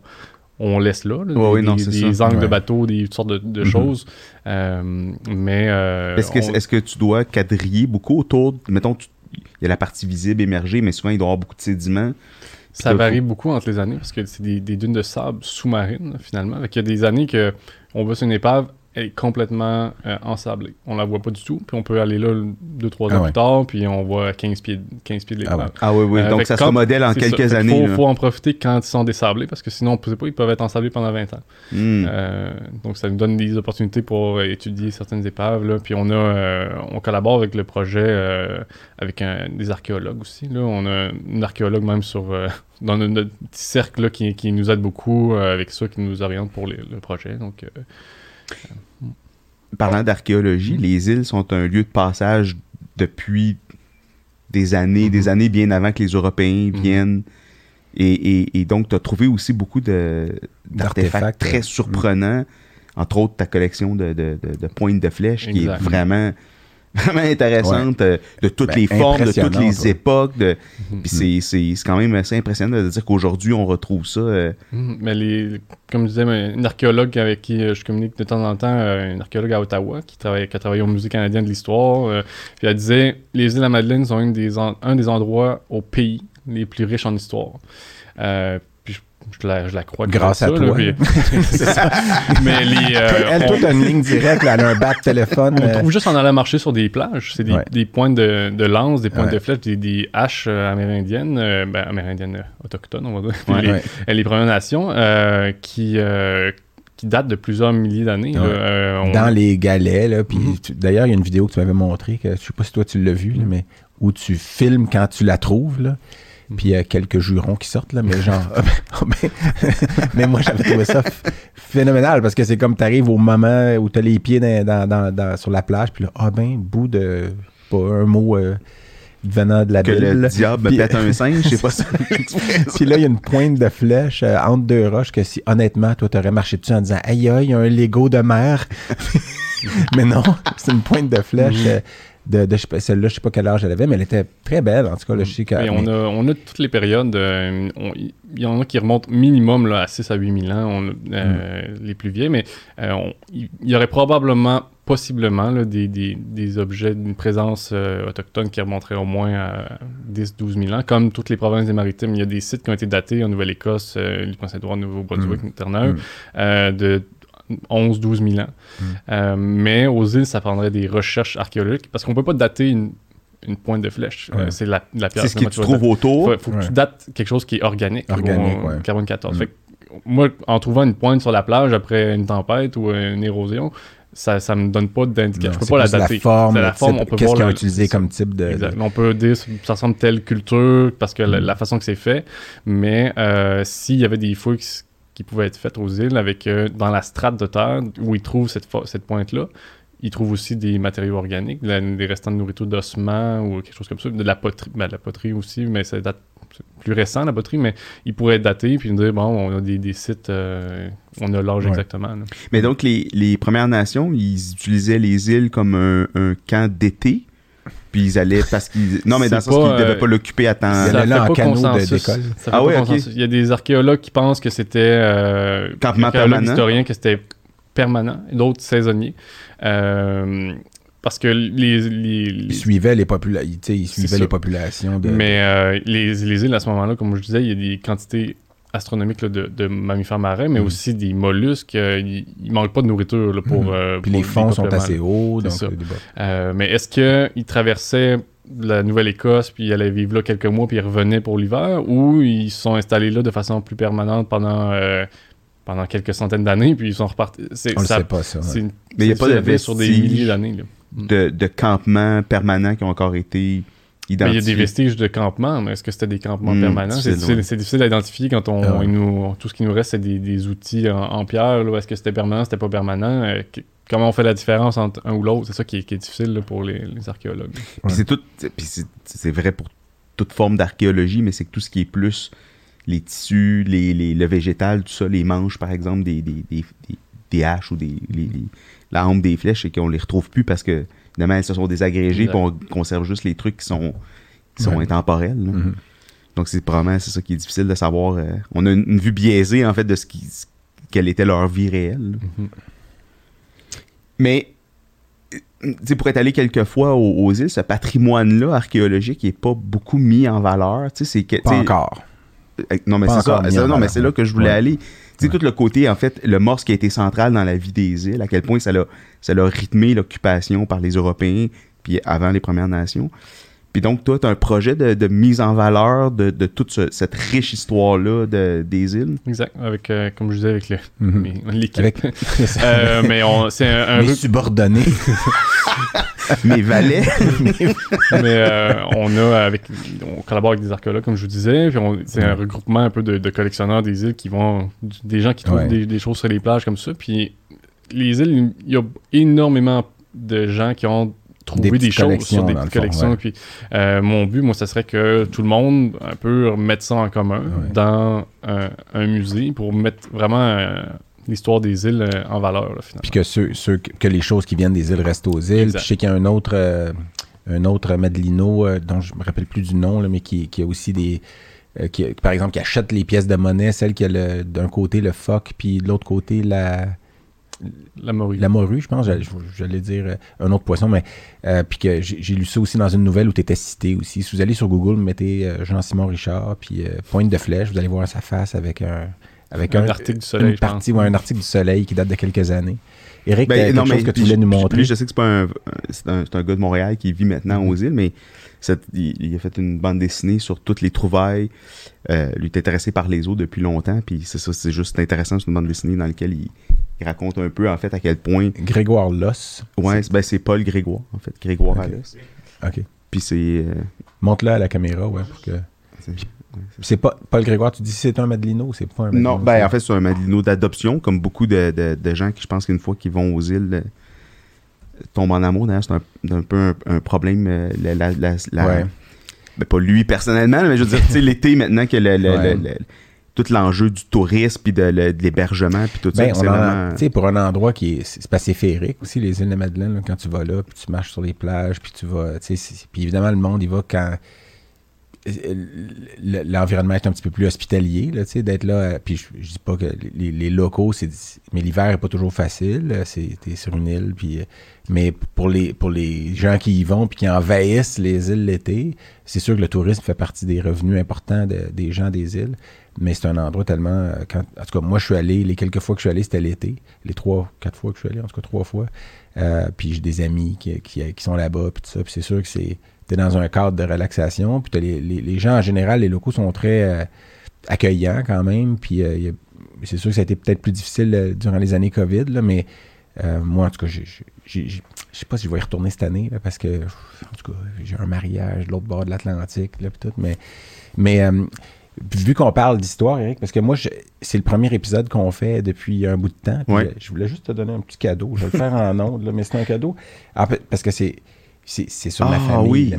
on laisse là, là, Ouais, des, oui, non, angles de bateau, des toutes sortes de, de Mhm. choses. Mais euh, Est-ce que, on- est-ce que tu dois quadriller beaucoup autour? De- Mettons, tu- il y a la partie visible émergée, mais souvent, il doit y avoir beaucoup de sédiments. Ça varie beaucoup entre les années parce que c'est des, des dunes de sable sous-marines finalement. Fait qu'il y a des années que on va sur une épave, est complètement euh, ensablée. On la voit pas du tout, puis on peut aller là 2-3 Ah ans ouais. plus tard, puis on voit 15 pieds, 15 pieds de Ah l'épave. ouais. Ah oui, oui. Euh, Donc, ça se remodèle en ça. quelques années. faut, là. faut en profiter quand ils sont désablés parce que sinon, on ne sait pas, ils peuvent être ensablés pendant 20 ans. Hmm. Euh, donc, ça nous donne des opportunités pour euh, étudier certaines épaves. Là. Puis, on a, euh, on collabore avec le projet euh, avec un- des archéologues aussi. Là. On a une archéologue même sur euh, dans notre, notre petit cercle là, qui, qui nous aide beaucoup euh, avec ça, qui nous oriente pour les- le projet. Donc, euh, Parlant d'archéologie, les îles sont un lieu de passage depuis des années, des années bien avant que les Européens Mhm. viennent. Et, et- et donc, tu as trouvé aussi beaucoup d'artefacts très surprenants. Entre autres, ta collection de, de, de- de pointes de flèches qui est vraiment, vraiment intéressante, euh, de toutes Ben, les formes, de toutes les ouais. époques. De, Mhm. Puis c'est, c'est, c'est quand même assez impressionnant de dire qu'aujourd'hui, on retrouve ça. euh, Mhm. Mais les, comme je disais, une archéologue avec qui euh, je communique de temps en temps, euh, une archéologue à Ottawa qui, travaille, qui a travaillé au Musée canadien de l'histoire, euh, puis elle disait les îles de la Madeleine sont une des en- un des endroits au pays les plus riches en histoire. Euh, je, la, je la crois Grâce à ça, là, toi. puis- c'est ça. Mais les, euh, Elle, on- toi, t'as une ligne directe, là, elle a un bac téléphone. on euh, trouve juste en allant marcher sur des plages. C'est des, Ouais. des pointes de, de lance, des pointes Ouais. de flèches, des, des haches euh, amérindiennes, euh, ben, amérindiennes euh, autochtones, on va dire. Ouais. Les- les Premières Nations qui, qui datent de plusieurs milliers d'années. là. Ouais. Euh, on- Dans les galets, là. Puis Mhm. d'ailleurs, il y a une vidéo que tu m'avais montrée, que je sais pas si toi tu l'as vue, mais où tu filmes quand tu la trouves, là. Puis il y a quelques jurons qui sortent, là, mais genre. ah ben, mais moi, j'avais trouvé ça phénoménal parce que c'est comme tu arrives au moment où tu as les pieds dans, dans- dans- sur la plage, puis là, ah ben, bout de. Pas un mot euh, venant de la que Bible. le diable me Puis- pète un singe, je sais pas ça. Puis là, il y a une pointe de flèche euh, entre deux roches que si, honnêtement, toi, t'aurais marché dessus en disant Aïe, aïe, il y a un Lego de mer. mais non, c'est une pointe de flèche. Mhm. euh, de, de- celle-là, je sais pas quel âge elle avait, mais elle était très belle. En tout cas, là, je sais que. Mais on, mais- a, on a toutes les périodes. euh, Il y en a qui remontent minimum là, à 6 à 8 000 ans, on- euh, les plus vieilles, mais euh, il y aurait probablement, possiblement, là, des, des, des objets d'une présence euh, autochtone qui remonteraient au moins à 10-12 000 ans. Comme toutes les provinces des maritimes, il y a des sites qui ont été datés en Nouvelle-Écosse, euh, l'île Prince-Édouard, Nouveau-Brunswick, Terre-Neuve, Mm. euh, de 11-12 000 ans. Mm. Euh, mais aux îles, ça prendrait des recherches archéologiques parce qu'on peut pas dater une, une pointe de flèche. Ouais. Euh, c'est la, la pierre. C'est ce que tu trouves autour. Faut, faut que tu dates quelque chose qui est organique. Organique, ou, ouais. Carbone 14. Mm. Fait que, moi, en trouvant une pointe sur la plage après une tempête ou une érosion, ça, ça me donne pas d'indication. Je peux pas la dater. La forme, la forme, on peut qu'est-ce qu'ils ont utilisé comme type de. Exact. On peut dire ça ressemble à telle culture parce que la, Mm. la façon que c'est fait, mais euh, s'il y avait des fouilles qui, qui pouvaient être faites aux îles avec euh, dans la strate de terre où ils trouvent cette, cette pointe-là, ils trouvent aussi des matériaux organiques, de la- des restants de nourriture d'ossements ou quelque chose comme ça, de la poterie, ben, de la poterie aussi, mais ça date plus récent la poterie, mais ils pourraient dater puis nous dire bon, on a des, des sites, euh, on a l'âge Ouais. exactement. là. Mais donc, les, les Premières Nations, ils utilisaient les îles comme un, un camp d'été? Puis ils allaient parce qu'ils. Non, mais dans le C'est sens qu'ils ne devaient euh, pas l'occuper à temps. Allait là en canot d'école. Ah ouais, ok. Il y a des archéologues qui pensent que c'était. Euh, Campement permanent. historiens que c'était permanent, et d'autres saisonniers. Euh, parce que les. les- les- Ils suivaient les populations, ils C'est suivaient ça. les populations de. mais euh, les, les îles, à ce moment-là, comme je disais, il y a des quantités astronomiques là, de, de mammifères marins, mais Mhm. aussi des mollusques. euh, il, il manque pas de nourriture là, pour. Mhm. euh, Puis pour les fonds sont assez hauts, donc euh, mais est-ce qu'ils traversaient la Nouvelle-Écosse, puis ils allaient vivre là quelques mois, puis ils revenaient pour l'hiver, ou ils se sont installés là de façon plus permanente pendant, euh, pendant quelques centaines d'années, puis ils sont repartis? C'est, On le ça- sait pas, ça. ouais. c'est une- Mais il y a pas de fait sur des milliers d'années. de, de campements permanents qui ont encore été Mais il y a des vestiges de campements, mais est-ce que c'était des campements Hmm, permanents? C'est, difficile, ouais. à identifier quand on, Ah ouais. il nous- tout ce qui nous reste, c'est des, des outils en, en pierre. Est-ce que c'était permanent, c'était pas permanent? Euh, que- comment on fait la différence entre un ou l'autre? C'est ça qui est, qui est difficile là, pour les, les archéologues. Puis c'est tout. c'est- vrai pour toute forme d'archéologie, mais c'est que tout ce qui est plus les tissus, les, les- le végétal, tout ça, les manches, par exemple, des, des, des, des- des haches ou des, les, les- la hampe des flèches, et qu'on les retrouve plus parce que, évidemment, elles se sont désagrégées, puis on conserve juste les trucs qui sont, qui sont Ouais. intemporels. Mhm. Donc, c'est probablement c'est ça qui est difficile de savoir. euh, on a une, une vue biaisée, en fait, de ce qui, quelle était leur vie réelle. là. Mhm. Mais, euh, tu sais, pour être allé quelques fois aux, aux îles, ce patrimoine-là archéologique n'est pas beaucoup mis en valeur. Tu sais, c'est que- Pas encore. euh, Non, mais c'est ça. Non, mais c'est là que je voulais Ouais. aller. Tu sais, Ouais. tout le côté, en fait, le morse qui a été central dans la vie des îles, à quel point ça l'a, ça l'a rythmé l'occupation par les Européens, puis avant les Premières Nations. Puis donc, toi, tu as un projet de, de mise en valeur de, de toute ce- cette riche histoire-là de- des îles? Exact. Avec, euh, comme je disais, avec le, l'équipe. Avec Euh, mais on, c'est un, un mes rec- subordonnés. Mes valets. mais euh, on a avec on collabore avec des archéologues comme je vous disais puis c'est un regroupement un peu de, de collectionneurs des îles qui vont des gens qui trouvent Ouais. des, des choses sur les plages comme ça puis les îles il y a énormément de gens qui ont trouvé Des choses sur des petites fond, collections ouais. puis euh, mon but moi ça serait que tout le monde un peu remette ça en commun Ouais. dans un, un musée pour mettre vraiment euh, l'histoire des îles euh, en valeur là, finalement Puis que, ceux, ceux que les choses qui viennent des îles restent aux îles. Puis je sais qu'il y a un autre, euh, un autre Madelino, euh, dont je me rappelle plus du nom, là, mais qui, qui a aussi des. qui, par exemple, qui achète les pièces de monnaie, celle qui a d'un côté le phoque, puis de l'autre côté la, la morue la morue, je pense. J'allais, dire un autre poisson, mais. euh, puis que j'ai, lu ça aussi dans une nouvelle où tu étais cité aussi. Si vous allez sur Google, mettez Jean-Simon Richard, puis euh, pointe de flèche, vous allez voir sa face avec un. Avec un un, article du soleil une je pense. partie ou un article du soleil qui date de quelques années. Eric, Ben, t'as quelque chose que tu voulais je- nous puis montrer? Je sais que c'est pas un, c'est un, gars de Montréal qui vit maintenant Mhm. aux îles, mais cette- il, il a fait une bande dessinée sur toutes les trouvailles. Euh, lui est intéressé par les eaux depuis longtemps, puis c'est ça, c'est juste intéressant, c'est une bande dessinée dans laquelle il, il raconte un peu en fait à quel point. Grégoire Loss? Ouais, c'est, ben, c'est Paul Grégoire en fait, Grégoire Ok. Allos. OK. Puis c'est, euh, Montre-le à la caméra, ouais, pour que... C'est pas... Paul Grégoire, tu dis si c'est un Madelino, c'est pas un Madelino. non, ben en fait c'est un Madelino d'adoption, comme beaucoup de, de- de gens qui je pense qu'une fois qu'ils vont aux îles euh, tombent en amour. D'ailleurs, c'est un, un peu un, un problème. euh, la, la- la- la- Ouais. ben, pas lui personnellement, mais je veux dire, l'été maintenant que le, le- Ouais. le- le- tout l'enjeu du tourisme puis de, l'hébergement puis tout Ben, ça, vraiment. tu sais, pour un endroit qui est, c'est assez féerique aussi, les îles de Madeleine, là, quand tu vas là, puis tu marches sur les plages, puis tu vas, puis évidemment, le monde, il va quand l'environnement est un petit peu plus hospitalier, là, tu sais, d'être là, euh, puis je, dis pas que les, locaux, c'est, mais l'hiver est pas toujours facile, euh, c'est, t'es sur une île, puis, euh, mais pour les, pour les gens qui y vont, puis qui envahissent les îles l'été, c'est sûr que le tourisme fait partie des revenus importants de- des gens des îles, mais c'est un endroit tellement. Quand, en tout cas, moi, je suis allé, les quelques fois que je suis allé, c'était l'été. Les trois, quatre fois que je suis allé, en tout cas, trois fois. Puis j'ai des amis qui, qui, qui sont là-bas, puis tout ça. Puis c'est sûr que c'est. T'es dans un cadre de relaxation. Puis les, les, les gens, en général, les locaux sont très euh, accueillants quand même. Puis euh, c'est sûr que ça a été peut-être plus difficile euh, durant les années COVID, là, mais moi, en tout cas, je sais pas si je vais y retourner cette année, là, parce que, en tout cas, j'ai un mariage de l'autre bord de l'Atlantique, là, puis tout. Mais, mais vu qu'on parle d'histoire, Eric, parce que moi, c'est le premier épisode qu'on fait depuis un bout de temps. puis, Ouais. Je voulais juste te donner un petit cadeau. Je vais le faire en ondes, là, mais c'est un cadeau. Parce que c'est. C'est c'est sur ma ah famille. oui, là,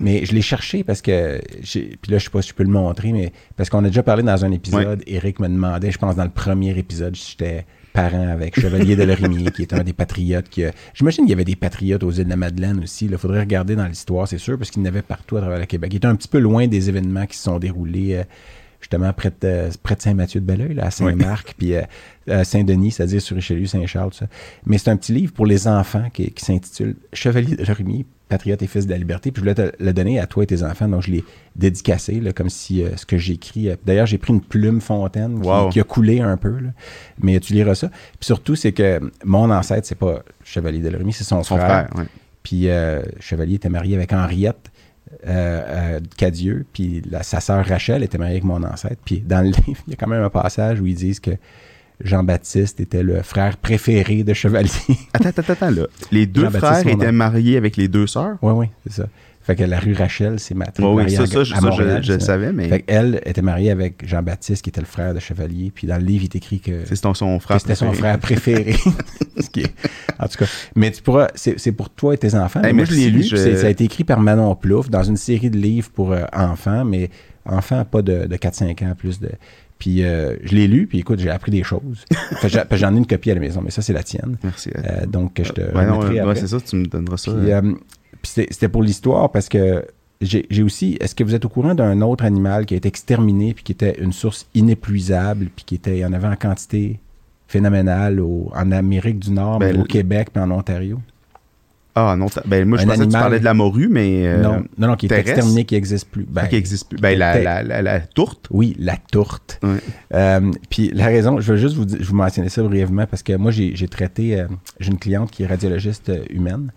mais, je l'ai cherché parce que. Puis là, je sais pas si je peux le montrer, mais parce qu'on a déjà parlé dans un épisode. Eric me demandait, je pense, dans le premier épisode, si j'étais parent avec Chevalier de Lorimier, qui est un des patriotes. qui J'imagine qu'il y avait des patriotes aux îles de la Madeleine aussi. Il faudrait regarder dans l'histoire, c'est sûr, parce qu'il y en avait partout à travers le Québec. Il était un petit peu loin des événements qui se sont déroulés euh, justement près de, près de Saint-Mathieu-de-Belleuil, à Saint-Marc, puis euh, à Saint-Denis, c'est-à-dire sur Richelieu, Saint-Charles, tout ça. Mais c'est un petit livre pour les enfants qui, qui s'intitule Chevalier de Lorimier, patriote et fils de la liberté. Puis je voulais te le donner à toi et tes enfants, donc je l'ai dédicacé, là, comme si euh, ce que j'ai écrit. euh, D'ailleurs, j'ai pris une plume fontaine qui, Wow. qui a coulé un peu, là. mais tu liras ça. Puis surtout, c'est que mon ancêtre, c'est pas Chevalier de Lorimier, c'est son, Son frère. Puis euh, Chevalier était marié avec Henriette euh, euh, Cadieux, puis la- sa sœur Rachel était mariée avec mon ancêtre. Puis dans le livre, il y a quand même un passage où ils disent que Jean-Baptiste était le frère préféré de Chevalier. Attends, attends, attends, là. Les deux frères étaient mariés avec les deux sœurs? oui, oui, c'est ça. Fait que la rue Rachel, c'est ma Ouais, oui, ça, à- ça, je, à ça, je- Montréal, je le savais, mais Fait qu'elle était mariée avec Jean-Baptiste, qui était le frère de Chevalier. Puis dans le livre, il est écrit que c'est son, son frère. c'était son frère préféré. Ce qui est- en tout cas, mais tu pourras, c'est pour toi et tes enfants. Hey, moi, je l'ai lu. je- Ça a été écrit par Manon Plouffe dans une série de livres pour euh, enfants, mais enfants pas de, de 4-5 ans, plus de. Puis euh, je l'ai lu, puis écoute, j'ai appris des choses. J'en ai une copie à la maison, mais ça, c'est la tienne. Merci. Euh, donc, je te ouais, ouais, c'est ça, tu me donneras ça. Puis, euh, c'était pour l'histoire parce que j'ai aussi. Est-ce que vous êtes au courant d'un autre animal qui a été exterminé puis qui était une source inépuisable puis qui était, il y en avait en quantité phénoménale au- en Amérique du Nord, Ben, mais au Québec puis en Ontario? Ah non, ben moi je un pensais que tu animal- parlais de la morue, mais euh, non, non, non, qui est exterminé, qui n'existe plus. Ben, qui existe plus. Ben la, la, la, la tourte. Oui, la tourte. Euh, puis la raison, je veux juste vous, je vous mentionner ça brièvement parce que moi, j'ai traité, euh, j'ai une cliente qui est radiologiste humaine,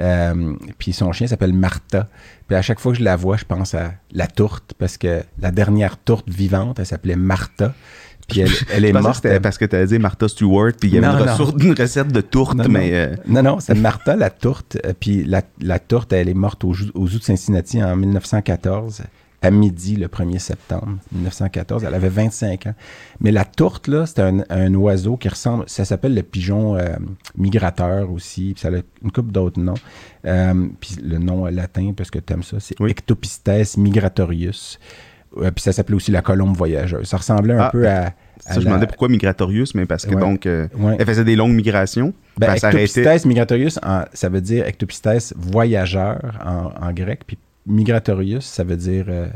euh, puis son chien s'appelle Martha. Puis à chaque fois que je la vois, je pense à la tourte parce que la dernière tourte vivante, elle s'appelait Martha. Puis elle, elle est que morte. parce que tu as dit Martha Stewart, puis il y avait Non, une, non. ressource- une recette de tourte, Non, mais non. euh, Non, non, c'est Martha, la tourte. Euh, Puis la, la tourte, elle est morte au, jou- au zoo de Cincinnati en 1914, à midi, le 1er septembre 1914. Elle avait 25 ans. Mais la tourte, là, c'est un, un oiseau qui ressemble, ça s'appelle le pigeon euh, migrateur aussi, puis ça a une couple d'autres noms. Euh, puis le nom latin, parce que tu aimes ça, c'est Oui. Ectopistes migratorius. Euh, puis ça s'appelait aussi la colombe voyageuse. Ça ressemblait un Ah, peu à... à ça, je me la- demandais pourquoi Migratorius, mais parce que Ouais. donc euh, Ouais. elle faisait des longues migrations. Ben, s'arrêtait. ectopistes migratorius, en- ça veut dire ectopistes voyageur en, en grec, puis migratorius, ça veut dire euh,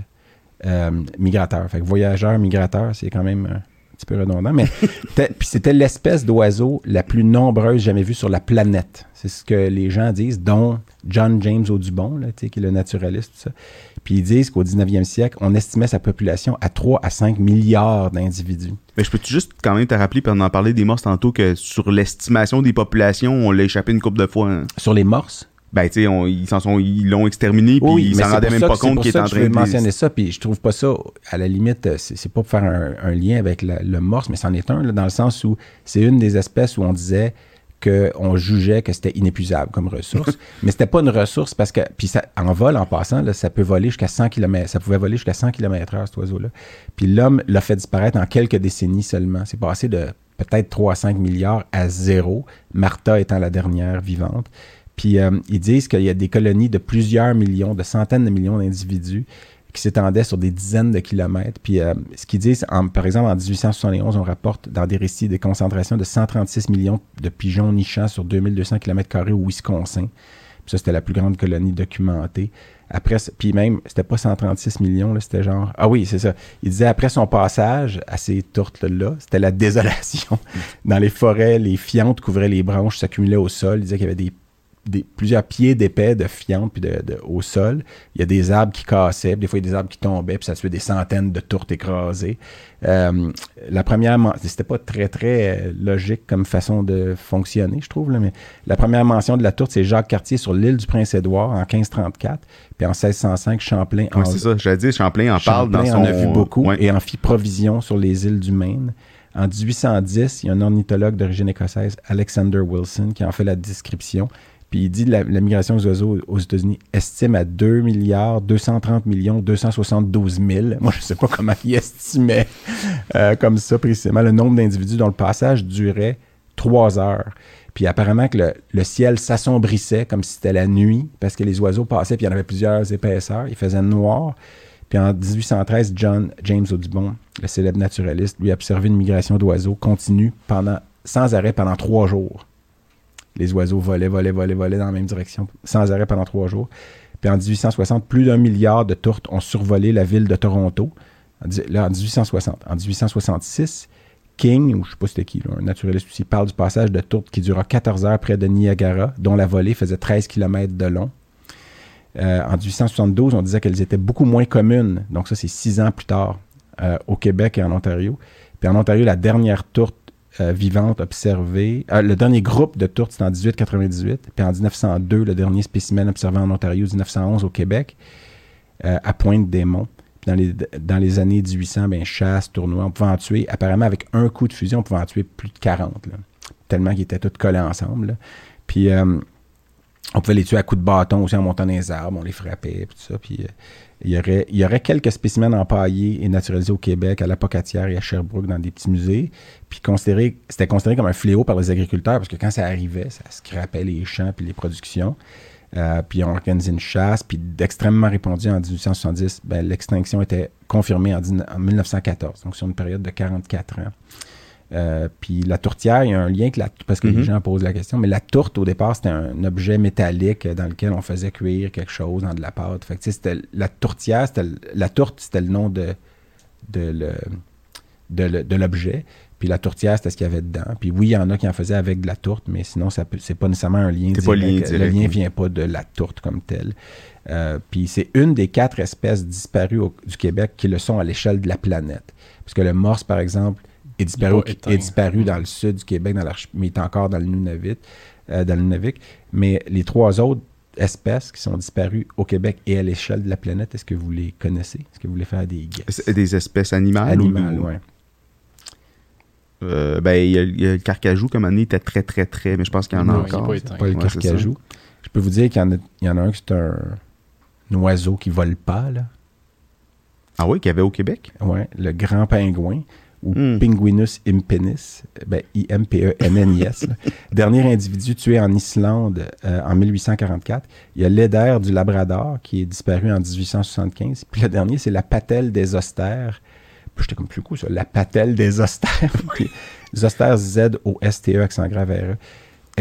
euh, migrateur. Fait que voyageur, migrateur, c'est quand même un petit peu redondant, mais puis c'était l'espèce d'oiseau la plus nombreuse jamais vue sur la planète. C'est ce que les gens disent, dont John James Audubon, là, qui est le naturaliste, tout ça. Puis ils disent qu'au 19e siècle, on estimait sa population à 3 à 5 milliards d'individus. Mais je peux juste quand même te rappeler, puis on en parlait des morses tantôt, que sur l'estimation des populations, on l'a échappé une couple de fois. hein? Sur les morses, Ben, tu sais, ils s'en sont, ils l'ont exterminé, puis Oui, ils s'en rendaient même pas compte étaient ça en train de. mentionner ça, puis je trouve pas ça, à la limite, euh, c'est c'est pas pour faire un, un lien avec la- le morse, mais c'en est un, là, dans le sens où c'est une des espèces où on disait qu'on jugeait que c'était inépuisable comme ressource, mais c'était pas une ressource parce que, puis ça, en vol, en passant, là, ça peut voler jusqu'à 100 km, ça pouvait voler jusqu'à 100 km heure, cet oiseau-là. Puis l'homme l'a fait disparaître en quelques décennies seulement. C'est passé de peut-être 3 à 5 milliards à zéro, Martha étant la dernière vivante. Puis euh, ils disent qu'il y a des colonies de plusieurs millions, de centaines de millions d'individus qui s'étendaient sur des dizaines de kilomètres. Puis euh, ce qu'ils disent, en- par exemple, en 1871, on rapporte dans des récits des concentrations de 136 millions de pigeons nichant sur 2200 km au Wisconsin. Ça, c'était la plus grande colonie documentée. Après, puis même, c'était pas 136 millions, c'était genre... Ah oui, c'est ça. Il disait, après son passage à ces tourtes-là, c'était la désolation. Dans les forêts, les fientes couvraient les branches, s'accumulaient au sol. Il disait qu'il y avait des des, plusieurs pieds d'épais de fientes puis de, de- au sol. Il y a des arbres qui cassaient, puis des fois il y a des arbres qui tombaient, puis ça se fait des centaines de tourtes écrasées. Euh, la première, c'était pas très très euh, logique comme façon de fonctionner, je trouve, là, mais la première mention de la tourte, c'est Jacques Cartier sur l'île du Prince-Édouard en 1534, puis en 1605, Champlain en, c'est ça, j'allais dire, Champlain en parle dans son. a vu beaucoup Ouais. et en fit provision sur les îles du Maine. En 1810, il y a un ornithologue d'origine écossaise, Alexander Wilson, qui en fait la description. Puis il dit la, la migration des oiseaux aux États-Unis estime à 2 milliards 230 millions 272 000. Moi, je ne sais pas comment il estimait euh, comme ça précisément le nombre d'individus dont le passage durait trois heures. Puis apparemment que le, ciel s'assombrissait comme si c'était la nuit parce que les oiseaux passaient, puis il y en avait plusieurs épaisseurs. Il faisait noir. Puis en 1813, John James Audubon, le célèbre naturaliste, lui a observé une migration d'oiseaux continue pendant sans arrêt pendant trois jours. Les oiseaux volaient, volaient, volaient, volaient dans la même direction, sans arrêt pendant trois jours. Puis en 1860, plus d'un milliard de tourtes ont survolé la ville de Toronto. Là, en 1860. En 1866, King, ou je ne sais pas c'était qui, un naturaliste aussi, parle du passage de tourtes qui dura 14 heures près de Niagara, dont la volée faisait 13 km de long. Euh, en 1872, on disait qu'elles étaient beaucoup moins communes. Donc ça, c'est six ans plus tard, euh, au Québec et en Ontario. Puis en Ontario, la dernière tourte euh, vivante observée, le dernier groupe de tourtes, c'était en 1898. Puis en 1902, le dernier spécimen observé en Ontario, 1911 au Québec, à Pointe-des-Monts. Dans les, dans les années 1800, ben, chasse, tournoi, on pouvait en tuer, apparemment avec un coup de fusil, on pouvait en tuer plus de 40, tellement qu'ils étaient tous collés ensemble. Puis on pouvait les tuer à coups de bâton aussi en montant dans les arbres, on les frappait, et tout ça. Puis euh, il, y aurait, quelques spécimens empaillés et naturalisés au Québec, à la Pocatière et à Sherbrooke, dans des petits musées. Puis c'était considéré comme un fléau par les agriculteurs parce que quand ça arrivait, ça scrapait les champs puis les productions. Euh, puis on organisait une chasse, puis d'extrêmement répandu en 1870, ben, l'extinction était confirmée en, en, 1914, donc sur une période de 44 ans. Euh, puis la tourtière, il y a un lien avec la, parce que les mhm. gens posent la question, mais la tourte au départ, c'était un objet métallique dans lequel on faisait cuire quelque chose dans de la pâte. Fait que, c'était, la tourtière, c'était, la tourte, c'était le nom de, de, de, l'objet. Puis la tourtière, c'était ce qu'il y avait dedans. Puis oui, il y en a qui en faisaient avec de la tourte, mais sinon, ça c'est pas nécessairement un lien direct. le lien vient pas de la tourte comme telle. Euh, puis c'est une des quatre espèces disparues du Québec qui le sont à l'échelle de la planète. Parce que le morse, par exemple, est disparu, est disparu dans le sud du Québec, dans mais est encore dans le Nunavut, euh, dans le Nunavik. Mais les trois autres espèces qui sont disparues au Québec et à l'échelle de la planète, est-ce que vous les connaissez? Est-ce que vous voulez faire des guesses? Des espèces animales? Animales, oui. Euh, ben, il y, a le carcajou, comme année, était très, très, très, mais je pense qu'il y en a encore. Pas, pas le carcajou. Je peux vous dire qu'il y, en a un qui est un, un oiseau qui vole pas, là. Ah oui, qu'il y avait au Québec? Oui, le grand pingouin ou hmm. Pinguinus impenis, ben, I-M-P-E-N-N-I-S. Dernier individu tué en Islande euh, en 1844. Il y a l'Eder du Labrador qui est disparu en 1875. Puis le dernier, c'est la patelle des austères. J'étais comme plus cool, ça. La patelle des austères. Puis, Zoster Z-O-S-T-E, accent grave R-E.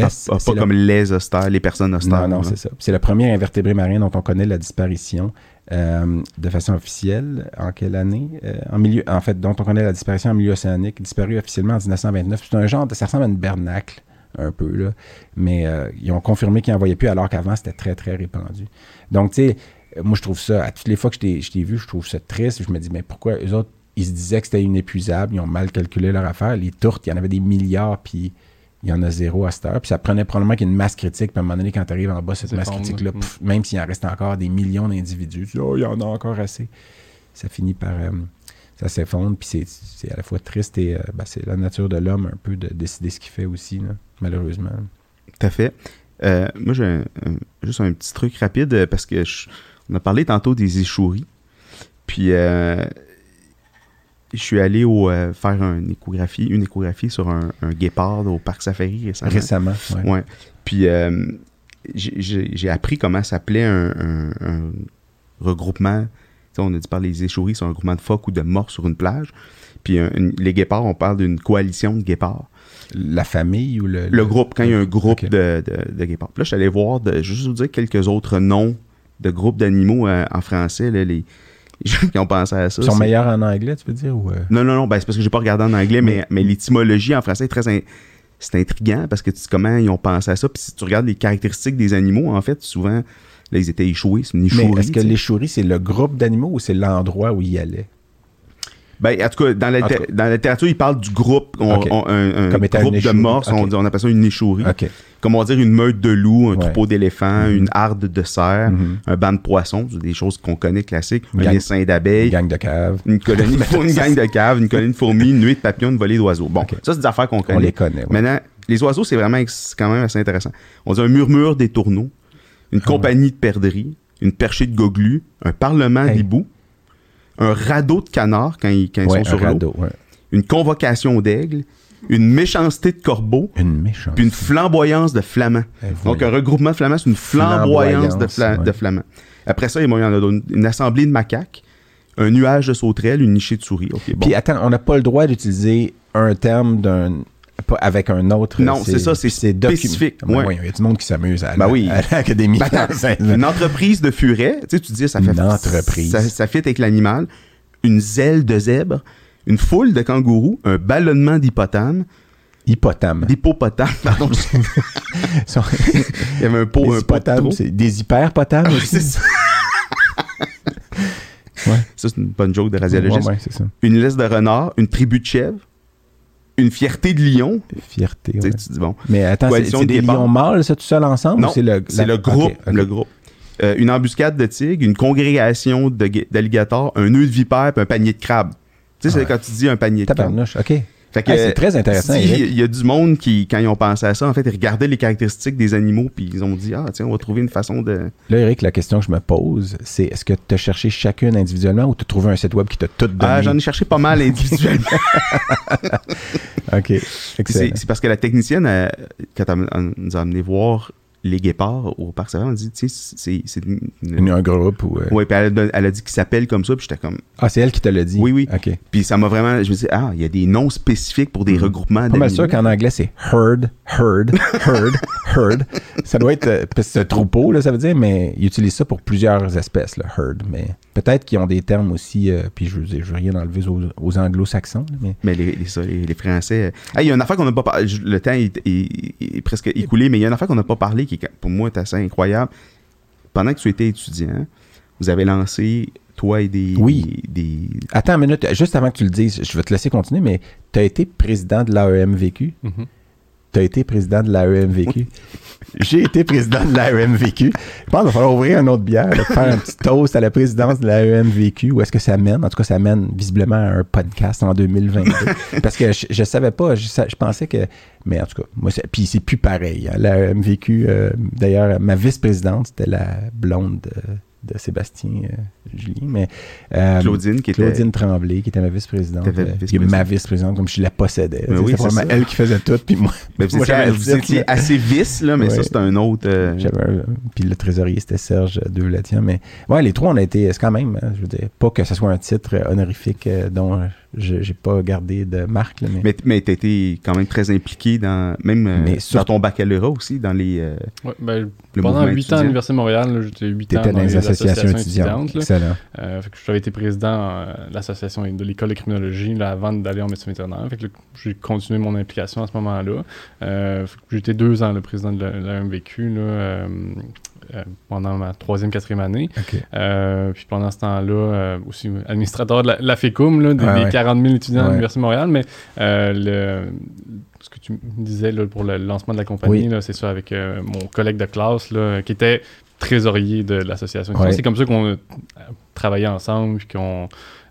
Ah, ah, pas comme les austères, les personnes austères. Non, non, c'est ça. C'est le premier invertébré marin dont on connaît la disparition. Euh, de façon officielle. En quelle année? Euh, En milieu, en fait, dont on connaît la disparition en milieu océanique, disparu officiellement en 1929. C'est un genre de, ça ressemble à une bernacle un peu là, mais euh, ils ont confirmé qu'ils n'en voyaient plus alors qu'avant c'était très très répandu. Donc tu sais, moi je trouve ça, à toutes les fois que je t'ai vu, je trouve ça triste. Je me dis mais pourquoi eux autres ils se disaient que c'était inépuisable, ils ont mal calculé leur affaire. Les tourtes, il y en avait des milliards, puis il y en a zéro à cette heure. Puis ça prenait probablement qu'il y ait une masse critique. Puis à un moment donné, quand tu arrives en bas, cette masse critique-là, même s'il en reste encore des millions d'individus, tu dis, oh, il y en a encore assez. Ça finit par. Euh, ça s'effondre. Puis c'est à la fois triste et euh, ben, c'est la nature de l'homme un peu de décider ce qu'il fait aussi, malheureusement. Tout à fait. Euh, moi, j'ai juste un petit truc rapide parce que on a parlé tantôt des échoueries. Puis je suis allé au, euh, faire une échographie, une échographie sur un, guépard au parc Safari récemment. Récemment, ouais. Puis euh, j'ai appris comment s'appelait un, regroupement. on a dit par les échoueries, c'est un regroupement de phoques ou de morts sur une plage. Puis les guépards, on parle d'une coalition de guépards. La famille ou le... Le, groupe, quand il y a un groupe de, de, guépards. Puis là, je suis allé voir, de, juste vous dire quelques autres noms de groupes d'animaux euh, en français, les, qui ont pensé à ça. Ils sont meilleurs en anglais, tu veux dire? Ou euh? Non, non, non, ben, c'est parce que j'ai pas regardé en anglais, mais, mais l'étymologie en français est très. C'est intriguant parce que tu, comment ils ont pensé à ça. Puis si tu regardes les caractéristiques des animaux, en fait, souvent, là, ils étaient échoués. C'est une échouerie. Est-ce que l'échouerie, c'est le groupe d'animaux ou c'est l'endroit où ils allaient? Ben, en tout cas, dans la, dans la littérature, ils parlent du groupe. un, groupe de morse, on, on, appelle ça une échouerie. Comme on va dire une meute de loups, un troupeau d'éléphants, mhm. une harde de cerfs, mhm. un banc de poissons, des choses qu'on connaît classiques, un essaim d'abeilles. Une gang de caves. Une colonie, une gang de caves, une colonie de fourmis, une nuée de papillons, une volée d'oiseaux. Bon, ça, c'est des affaires qu'on connaît. On les connaît. Maintenant, les oiseaux, c'est vraiment quand même assez intéressant. On dit un murmure des tourneaux, une ah compagnie de perdrix, une perchée de goglus, un parlement d'hiboux, un radeau de canard quand ils, sont sur l'eau, une convocation d'aigle, une méchanceté de corbeau, une méchanceté. puis une flamboyance de flamand. Eh, Donc un regroupement de flamands, c'est une flamboyance, de, fla flamand. Après ça, il y en a une assemblée de macaques, un nuage de sauterelles, une nichée de souris. Puis attends, on n'a pas le droit d'utiliser un terme d'un Pas avec un autre. Non, c'est ça, c'est spécifique, Ben ouais. oui, il y a du monde qui s'amuse à, Ben oui. à l'académie. Ben, une entreprise de furet, tu sais, tu dis, ça fait. Une entreprise. Ça, ça fit avec l'animal. Une zèle de zèbre, une foule de kangourous, un ballonnement d'hippotame, Hippotame. d'hippopotame, pardon. Il y avait un pot, des un pot c'est des hyperpotames Ah, aussi. ça. Ouais. Ça, c'est une bonne joke de radiologiste. Ouais, ouais. Une laisse de renard, une tribu de chèvres, une fierté de lion. Fierté. Tu sais, ouais. tu dis, bon. Mais attends, c'est c'est des lions mâles, ça, tout seul ensemble? Non, c'est le, C'est la- le groupe. ok, ok. Le groupe. Euh, une embuscade de tigres, une congrégation d'alligators, un nœud de vipère puis un panier de crabes. Tu sais, c'est Ouais. quand tu dis un panier de crabes. OK. Ah, c'est très intéressant. Il y a du monde qui, quand ils ont pensé à ça, en fait, ils regardaient les caractéristiques des animaux puis ils ont dit, ah, tiens, on va trouver une façon de. Là, Eric, la question que je me pose, c'est est-ce que tu as cherché chacune individuellement ou tu as trouvé un site web qui t'a tout donné? Ah, j'en ai cherché pas mal individuellement. OK. c'est parce que la technicienne, elle, quand elle nous a amené voir les guépards au parc Savant, elle a dit, tu sais, c'est. c'est une- Un groupe ou. euh, Ouais, puis elle, a- elle a dit qu'il s'appelle comme ça, puis j'étais comme. Ah, c'est elle qui te l'a dit? Oui, oui. OK. Puis ça m'a vraiment. Je me dis, ah, il y a des noms spécifiques pour des regroupements Pas mal sûr qu'en anglais, c'est herd, herd, herd, herd. Ça doit être. euh, parce que c'est un troupeau, là, ça veut dire, mais ils utilisent ça pour plusieurs espèces, le herd. Mais peut-être qu'ils ont des termes aussi, euh, puis je veux dire, je veux rien enlever aux, aux anglo-saxons, mais. Mais les, les, ça, les, les Français. euh, il y a une affaire qu'on n'a pas parlé. Le temps est, est- est presque écoulé, mais il y a une affaire qu'on n'a pas parlé qui, pour moi, est assez incroyable. Pendant que tu étais étudiant, vous avez lancé, toi et des. Oui. Des, Attends une minute, juste avant que tu le dises, je vais te laisser continuer, mais tu as été président de l'AEMVQ. Mhm. Tu as été président de l'AEMVQ. J'ai été président de l'AEMVQ. Je pense qu'il va falloir ouvrir un autre bière, faire un petit toast à la présidence de l'AEMVQ. Où est-ce que ça mène? En tout cas, ça mène visiblement à un podcast en 2022. Parce que je, je savais pas, je, sa- je pensais que. Mais en tout cas, moi, puis c'est plus pareil. hein. L'AEMVQ, euh, d'ailleurs, ma vice-présidente, c'était la blonde de, de Sébastien euh, Julien. Mais, euh, Claudine, qui était. Claudine Tremblay, qui était ma vice-présidente. T'avais Euh, ma vice-présidente, comme je la possédais. Oui, c'est vraiment elle qui faisait tout, puis moi, Ben, vous moi, étiez, vous assez vice, là, mais Ouais. ça, c'est un autre. puis le trésorier, c'était Serge Deulatian. Mais ouais, les trois, on a été, c'est quand même, hein, je veux dire, pas que ce soit un titre honorifique dont j'ai pas gardé de marque, là, mais, mais mais tu été quand même très impliqué dans. Même euh, surtout- ton baccalauréat aussi, dans les. euh, Ouais, ben, Le pendant mouvement 8 ans à l'Université de Montréal, j'étais 8 ans dans, dans les associations étudiantes. étudiantes. Excellent. Euh, fait que j'avais été président euh, de l'association de l'école de criminologie là, avant d'aller en médecine vétérinaire. Fait que là, j'ai continué mon implication à ce moment-là. Euh, fait que j'ai été deux ans le président de la, la MVQ là, pendant ma troisième, quatrième année. Euh, puis pendant ce temps-là, euh, aussi administrateur de la, la FECUM, là, des, Ouais, des ouais. 40 000 étudiants Ouais. à l'Université de Montréal. Mais euh, le, ce que tu me disais là, pour le lancement de la compagnie, Oui. c'est ça avec euh, mon collègue de classe là, qui était trésorier de l'association. Ouais. C'est comme ça qu'on euh, travaillé ensemble, puis qu'on...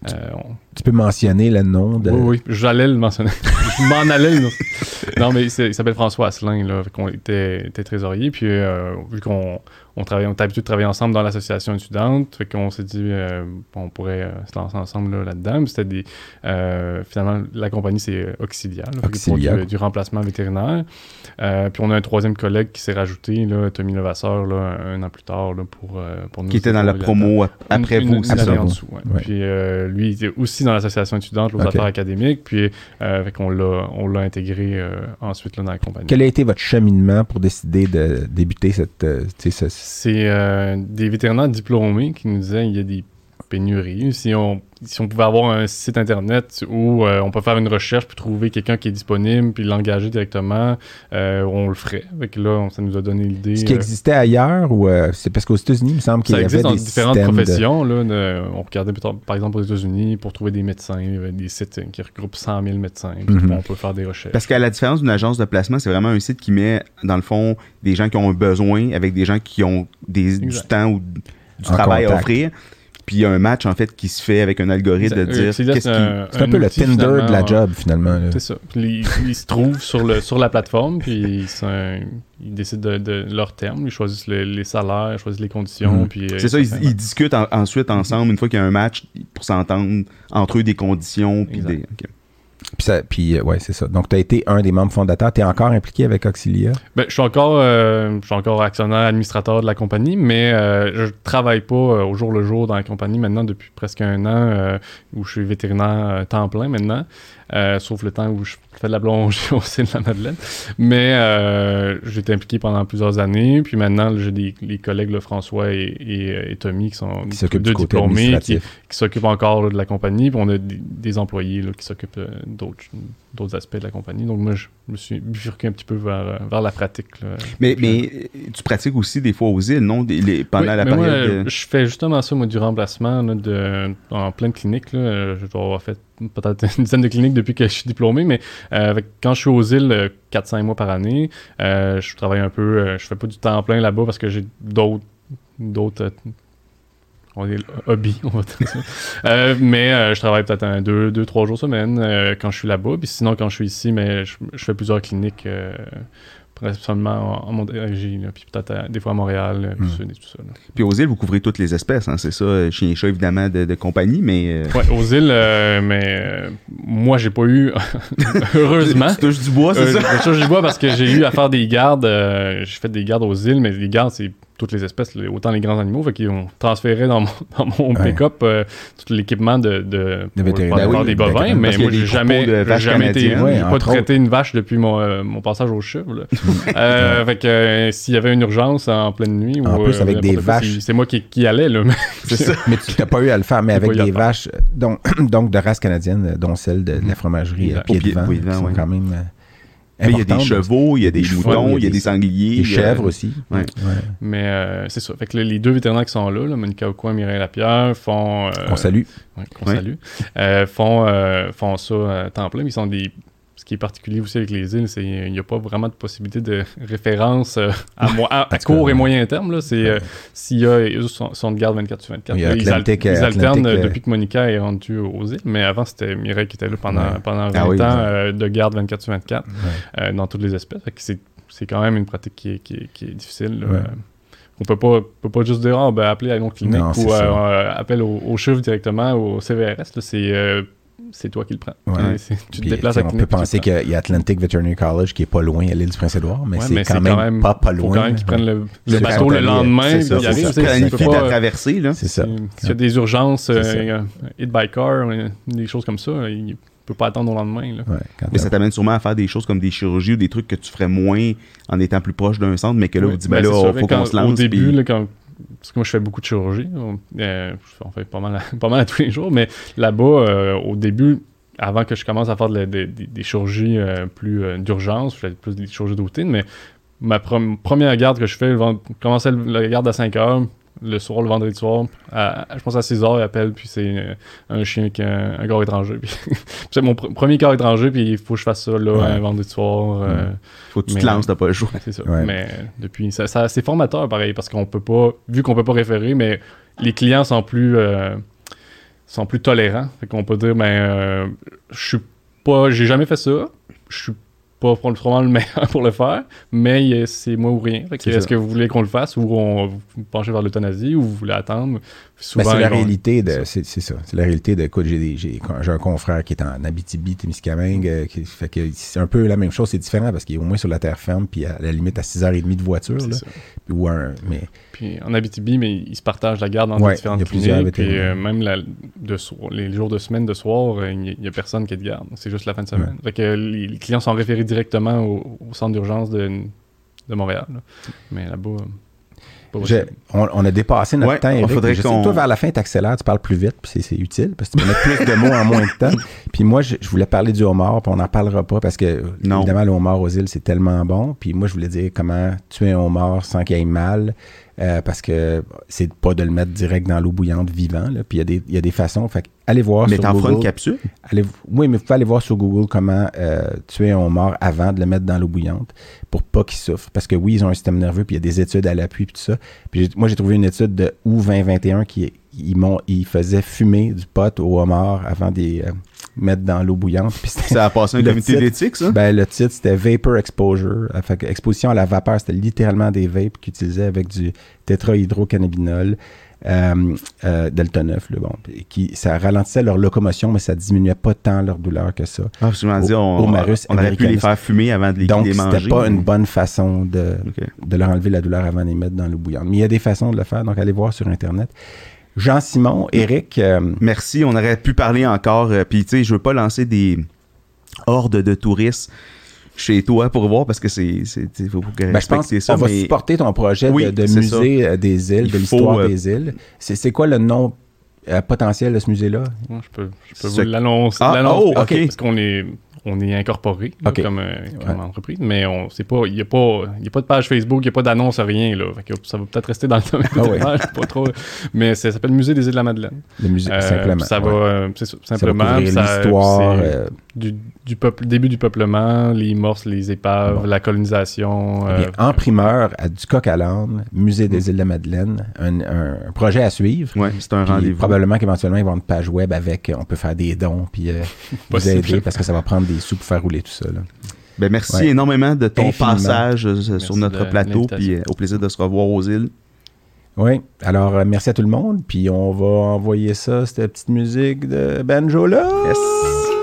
euh, on- Tu peux mentionner le nom de. Oui, oui, j'allais le mentionner. Je m'en allais. le- Non, mais il s'appelle François Asselin, là. Qu'on était, était trésorier. Puis, euh, vu qu'on on travaillait, on était habitué de travailler ensemble dans l'association étudiante, fait qu'on s'est dit, euh, on pourrait euh, se lancer ensemble là, là-dedans. Puis c'était des. euh, finalement, la compagnie, c'est Auxilia, là, Auxilia. du, du remplacement vétérinaire. Euh, puis, on a un troisième collègue qui s'est rajouté, là, Tommy Levasseur, là, un an plus tard, là, pour, euh, pour nous. qui était dans la promo ap- après une- vous une- ça. année en vous. dessous, ouais. Ouais. Puis euh, lui, il était aussi dans l'association étudiante, aux Ok. affaires académiques. Puis euh, fait on l'a intégré euh, ensuite là, dans la compagnie. Quel a été votre cheminement pour décider de débuter cette. euh, tu sais, ce- C'est euh, des vétérinaires diplômés qui nous disaient il y a des pénuries. Si on, si on pouvait avoir un site internet où euh, on peut faire une recherche puis trouver quelqu'un qui est disponible puis l'engager directement, euh, on le ferait. Fait que là, on- ça nous a donné l'idée. ce qui euh, existait ailleurs ou euh, c'est parce qu'aux États-Unis, il me semble qu'il y avait existe dans des différentes systèmes de- professions. Là, de- on regardait par par exemple aux États-Unis pour trouver des médecins. Il y avait des sites qui regroupent 100 000 médecins. Puis Mhm. on peut faire des recherches. Parce qu'à la différence d'une agence de placement, c'est vraiment un site qui met, dans le fond, des gens qui ont un besoin avec des gens qui ont des, du temps ou du En travail à offrir. Puis il y a un match, en fait, qui se fait avec un algorithme de Exact. dire Euh, c'est qui... un- un peu le Tinder de la job, finalement. là. C'est ça. Puis ils, ils se trouvent sur, le, sur la plateforme, puis ils, sont- ils décident de, de leurs termes, ils choisissent le- les salaires, ils choisissent les conditions. Mhm. puis, euh, C'est ça, ils, discutent en- ensuite ensemble, une fois qu'il y a un match, pour s'entendre entre eux des conditions. Puis Exact. des... ok. Puis, puis euh, c'est ça. Donc, tu as été un des membres fondateurs. Tu es encore impliqué avec Auxilia? Ben, je suis encore, euh, je suis actionnaire, administrateur de la compagnie, mais euh, je travaille pas euh, au jour le jour dans la compagnie maintenant depuis presque un an, où je suis vétérinaire temps plein maintenant, euh, sauf le temps où je fais de la plongée au sein de la Madeleine. Mais euh, j'ai été impliqué pendant plusieurs années, puis maintenant j'ai des les collègues là, François et, et, et Tommy qui sont Qui deux du côté diplômés, qui, s'occupent encore là, de la compagnie, puis on a des, des employés là, qui s'occupent euh, d'autres d'autres aspects de la compagnie. Donc moi, je me suis bifurqué un petit peu vers, euh, vers la pratique. là. Mais, Puis, mais euh, tu pratiques aussi des fois aux îles, non? Les- pendant oui, la mais période. moi, de- euh, je fais justement ça, moi, du remplacement là, de, en pleine clinique. Là, Euh, je dois avoir fait peut-être une dizaine de cliniques depuis que je suis diplômé, mais euh, avec- quand je suis aux îles euh, 4-5 mois par année, euh, je travaille un peu, euh, je fais pas du temps plein là-bas parce que j'ai d'autres d'autres euh, on dit hobbies, on va dire ça. Euh, mais euh, je travaille peut-être un deux, deux, trois jours semaine euh, quand je suis là-bas. Puis sinon, quand je suis ici, mais je, je fais plusieurs cliniques principalement en, en Montérégie, puis peut-être des fois à Montréal, puis Hmm. tout ça. là. Puis aux îles, vous couvrez toutes les espèces, hein, c'est ça? Chien et chat, évidemment, de, de compagnie, mais. Ouais, aux îles, mais moi, j'ai pas eu, heureusement. Tu touches du bois, c'est ça? je touche du bois parce que j'ai eu à faire des gardes. j'ai fait des gardes aux îles, mais les gardes, c'est toutes les espèces, autant les grands animaux. Fait qu'ils ont transféré dans mon, dans mon Ouais. pick-up euh, tout l'équipement de, de, vétérinaire. faire Ben oui, des bovins. Parce Mais moi, j'ai jamais, de jamais été. Ouais, pas traité une vache depuis mon, euh, mon passage au chevre. Euh, fait que s'il y avait une urgence en pleine nuit. En ou, plus, avec des vaches. c'est- moi qui, qui allais, là. mais- C'est ça. Mais tu n'as pas eu à le faire, mais avec des vaches, donc, donc de race canadienne, dont celle de, de la fromagerie Au à pied pied- de vent, pied de qui vent, sont ouais. quand même Mais il y a des chevaux, il y a des, Des chevaux, moutons, il y a il y a des- sangliers. Des a- chèvres aussi. Ouais. Ouais. Mais euh, c'est ça. Fait que là, les deux vétérinaires qui sont là, là Monica et Mireille Lapierre, font. euh, On salue. ouais, qu'on Ouais. salue. euh, font, euh, font ça à temps plein. mais Ils sont des. Ce qui est particulier aussi avec les îles, c'est qu'il n'y a pas vraiment de possibilité de référence euh, à, court et moyen terme. là. C'est euh, s'il y a eux sont, sont de garde 24 sur 24. Il y a Là, ils, al- Atlantic, ils euh, alternent euh, depuis que Monica est rendue aux îles, mais avant c'était Mireille qui était là pendant, Ouais. pendant 20 Ah oui, ans de garde 24 sur 24 Ouais. euh, dans toutes les espèces. C'est, c'est quand même une pratique qui est, qui est, qui est difficile. là. Ouais. On peut pas, peut pas juste dire, ah, ben, appeler à une clinique Non, ou euh, appelle au, au chiffre directement au CVRS. là, c'est, euh, c'est toi qui le prends. Ouais. Tu te déplaces à la on peut penser qu'il y a Atlantic Veterinary College qui est pas loin à l'île du Prince-Édouard, mais Ouais, c'est mais quand, c'est même quand même- pas, pas loin. Faut quand même qu'ils prennent le, bateau le lendemain. c'est ça, c'est pas- ta traversée, là. C'est ça. si- S'il y a des urgences, euh, hit by car, euh, des choses comme ça, il ne peut pas attendre au lendemain. Là. Ouais, quand Mais ça t'amène sûrement à faire des choses comme des chirurgies ou des trucs que tu ferais moins en étant plus proche d'un centre, mais que là, vous dites, ben, ben là, il faut Quand- qu'on se lance. Au début, quand, parce que moi, je fais beaucoup de chirurgie. On, euh, on fait pas mal, à, pas mal tous les jours, mais là-bas, euh, au début, avant que je commence à faire des chirurgies euh, plus d'urgence, je fais plus des chirurgies de routine, mais ma première garde que je fais, je commençais la garde à 5 heures, le soir, le vendredi soir, à- je pense à 6 heures, il appelle, puis c'est un chien qui a un, un corps étranger. C'est mon pr- premier corps étranger, puis il faut que je fasse ça là, Ouais. un vendredi soir. euh, faut que tu te mais- lances, t'as pas le choix. Ouais, c'est ça. Ouais. Mais depuis, ça, ça- c'est formateur pareil parce qu'on peut pas, vu qu'on peut pas référer, mais les clients sont plus, euh, sont plus tolérants. Fait qu'on peut dire, ben, euh, je suis pas, j'ai jamais fait ça, je suis pas probablement le meilleur pour le faire, mais c'est moi ou rien. Est-ce que vous voulez qu'on le fasse ou on vous penchez vers l'euthanasie ou vous voulez attendre? Ben, c'est la vont- réalité de c'est ça. c'est la réalité de écoute j'ai un confrère qui est en Abitibi Témiscamingue euh, qui fait que c'est un peu la même chose c'est différent parce qu'il est au moins sur la terre ferme puis à la limite à 6h30 de voiture là, ou un mais Puis en Abitibi, mais ils se partagent la garde dans Ouais, les différentes il y a plusieurs cliniques. Puis euh, même la- de soir- les jours de semaine, de soir, euh, il n'y a personne qui est de garde. C'est juste la fin de semaine. Fait que les, les clients sont référés directement au, au centre d'urgence de, de Montréal. là. Mais là-bas, euh, on, on a dépassé notre Ouais, temps on Eric, faudrait mais je sais qu'on- que toi vers la fin t'accélères tu parles plus vite puis c'est- c'est utile parce que tu peux mettre plus de mots en moins de temps puis moi je, je voulais parler du homard puis on n'en parlera pas parce que Non. évidemment le homard aux îles c'est tellement bon puis moi je voulais dire comment tuer un homard sans qu'il aille mal euh, parce que c'est pas de le mettre direct dans l'eau bouillante vivant là. puis il y a des il y a des façons fait allez voir Mais sur t'en feras une Google capsule? Allez, oui, mais vous pouvez aller voir sur Google comment euh, tuer un homard avant de le mettre dans l'eau bouillante pour pas qu'il souffre. Parce que oui, ils ont un système nerveux, puis il y a des études à l'appui, puis tout ça. Puis moi, j'ai trouvé une étude de août 2021 qui ils, faisaient fumer du pot au homard avant de les, euh, mettre dans l'eau bouillante. Puis Ça a passé un comité d'éthique, ça? ben, le titre, c'était Vapor Exposure. Euh, Fait que exposition à la vapeur, c'était littéralement des vapes qu'ils utilisaient avec du tétrahydrocannabinol. euh, euh, Delta 9, là, bon, qui, ça ralentissait leur locomotion, mais ça diminuait pas tant leur douleur que ça. Ah, Au- dis, on, aurait pu les faire fumer avant de les, Donc, les manger. c'était pas une bonne façon de leur enlever la douleur avant de les mettre dans l'eau bouillante. Mais il y a des façons de le faire, donc allez voir sur Internet. Jean-Simon, Eric, euh, Merci, on aurait pu parler encore. euh, Puis, tu sais, je veux pas lancer des hordes de touristes chez toi pour voir parce que c'est. faut que ben, je pense ça. qu'on va supporter ton projet Oui, de, musée euh, des îles, Il de l'histoire euh, des îles. C'est c'est quoi le nom potentiel de ce musée-là? Ouais, je peux, je peux Ce- vous l'annoncer. Ah, l'annoncer, oh, ok. Parce qu'on est, on est incorporé comme, euh, comme Ouais. entreprise, mais on c'est pas, il n'y a, pas- il y a pas de page Facebook, il n'y a pas d'annonce, rien. Là. Fait que ça va peut-être rester dans le domaine Ah ouais. des pages, pas trop. Mais ça s'appelle Musée des îles de la Madeleine. Le musée, Euh, simplement. Ça va, euh, c'est ça, va simplement. l'histoire. du, du peuple, début du peuplement, les morses, les épaves, Bon. la colonisation. bien, euh, en primeur, à du coq à l'âne, musée des îles de Madeleine, un, projet à suivre. Ouais, c'est un rendez-vous. probablement qu'éventuellement, ils vont avoir une page web avec, on peut faire des dons, puis euh, vous aider, parce que ça va prendre des sous pour faire rouler tout ça. là. Ben, merci Ouais. énormément de ton Infiniment. passage euh, sur notre plateau. Puis, euh, au plaisir de se revoir aux îles. Oui, alors euh, merci à tout le monde, puis on va envoyer ça, cette petite musique de banjo-là. Yes.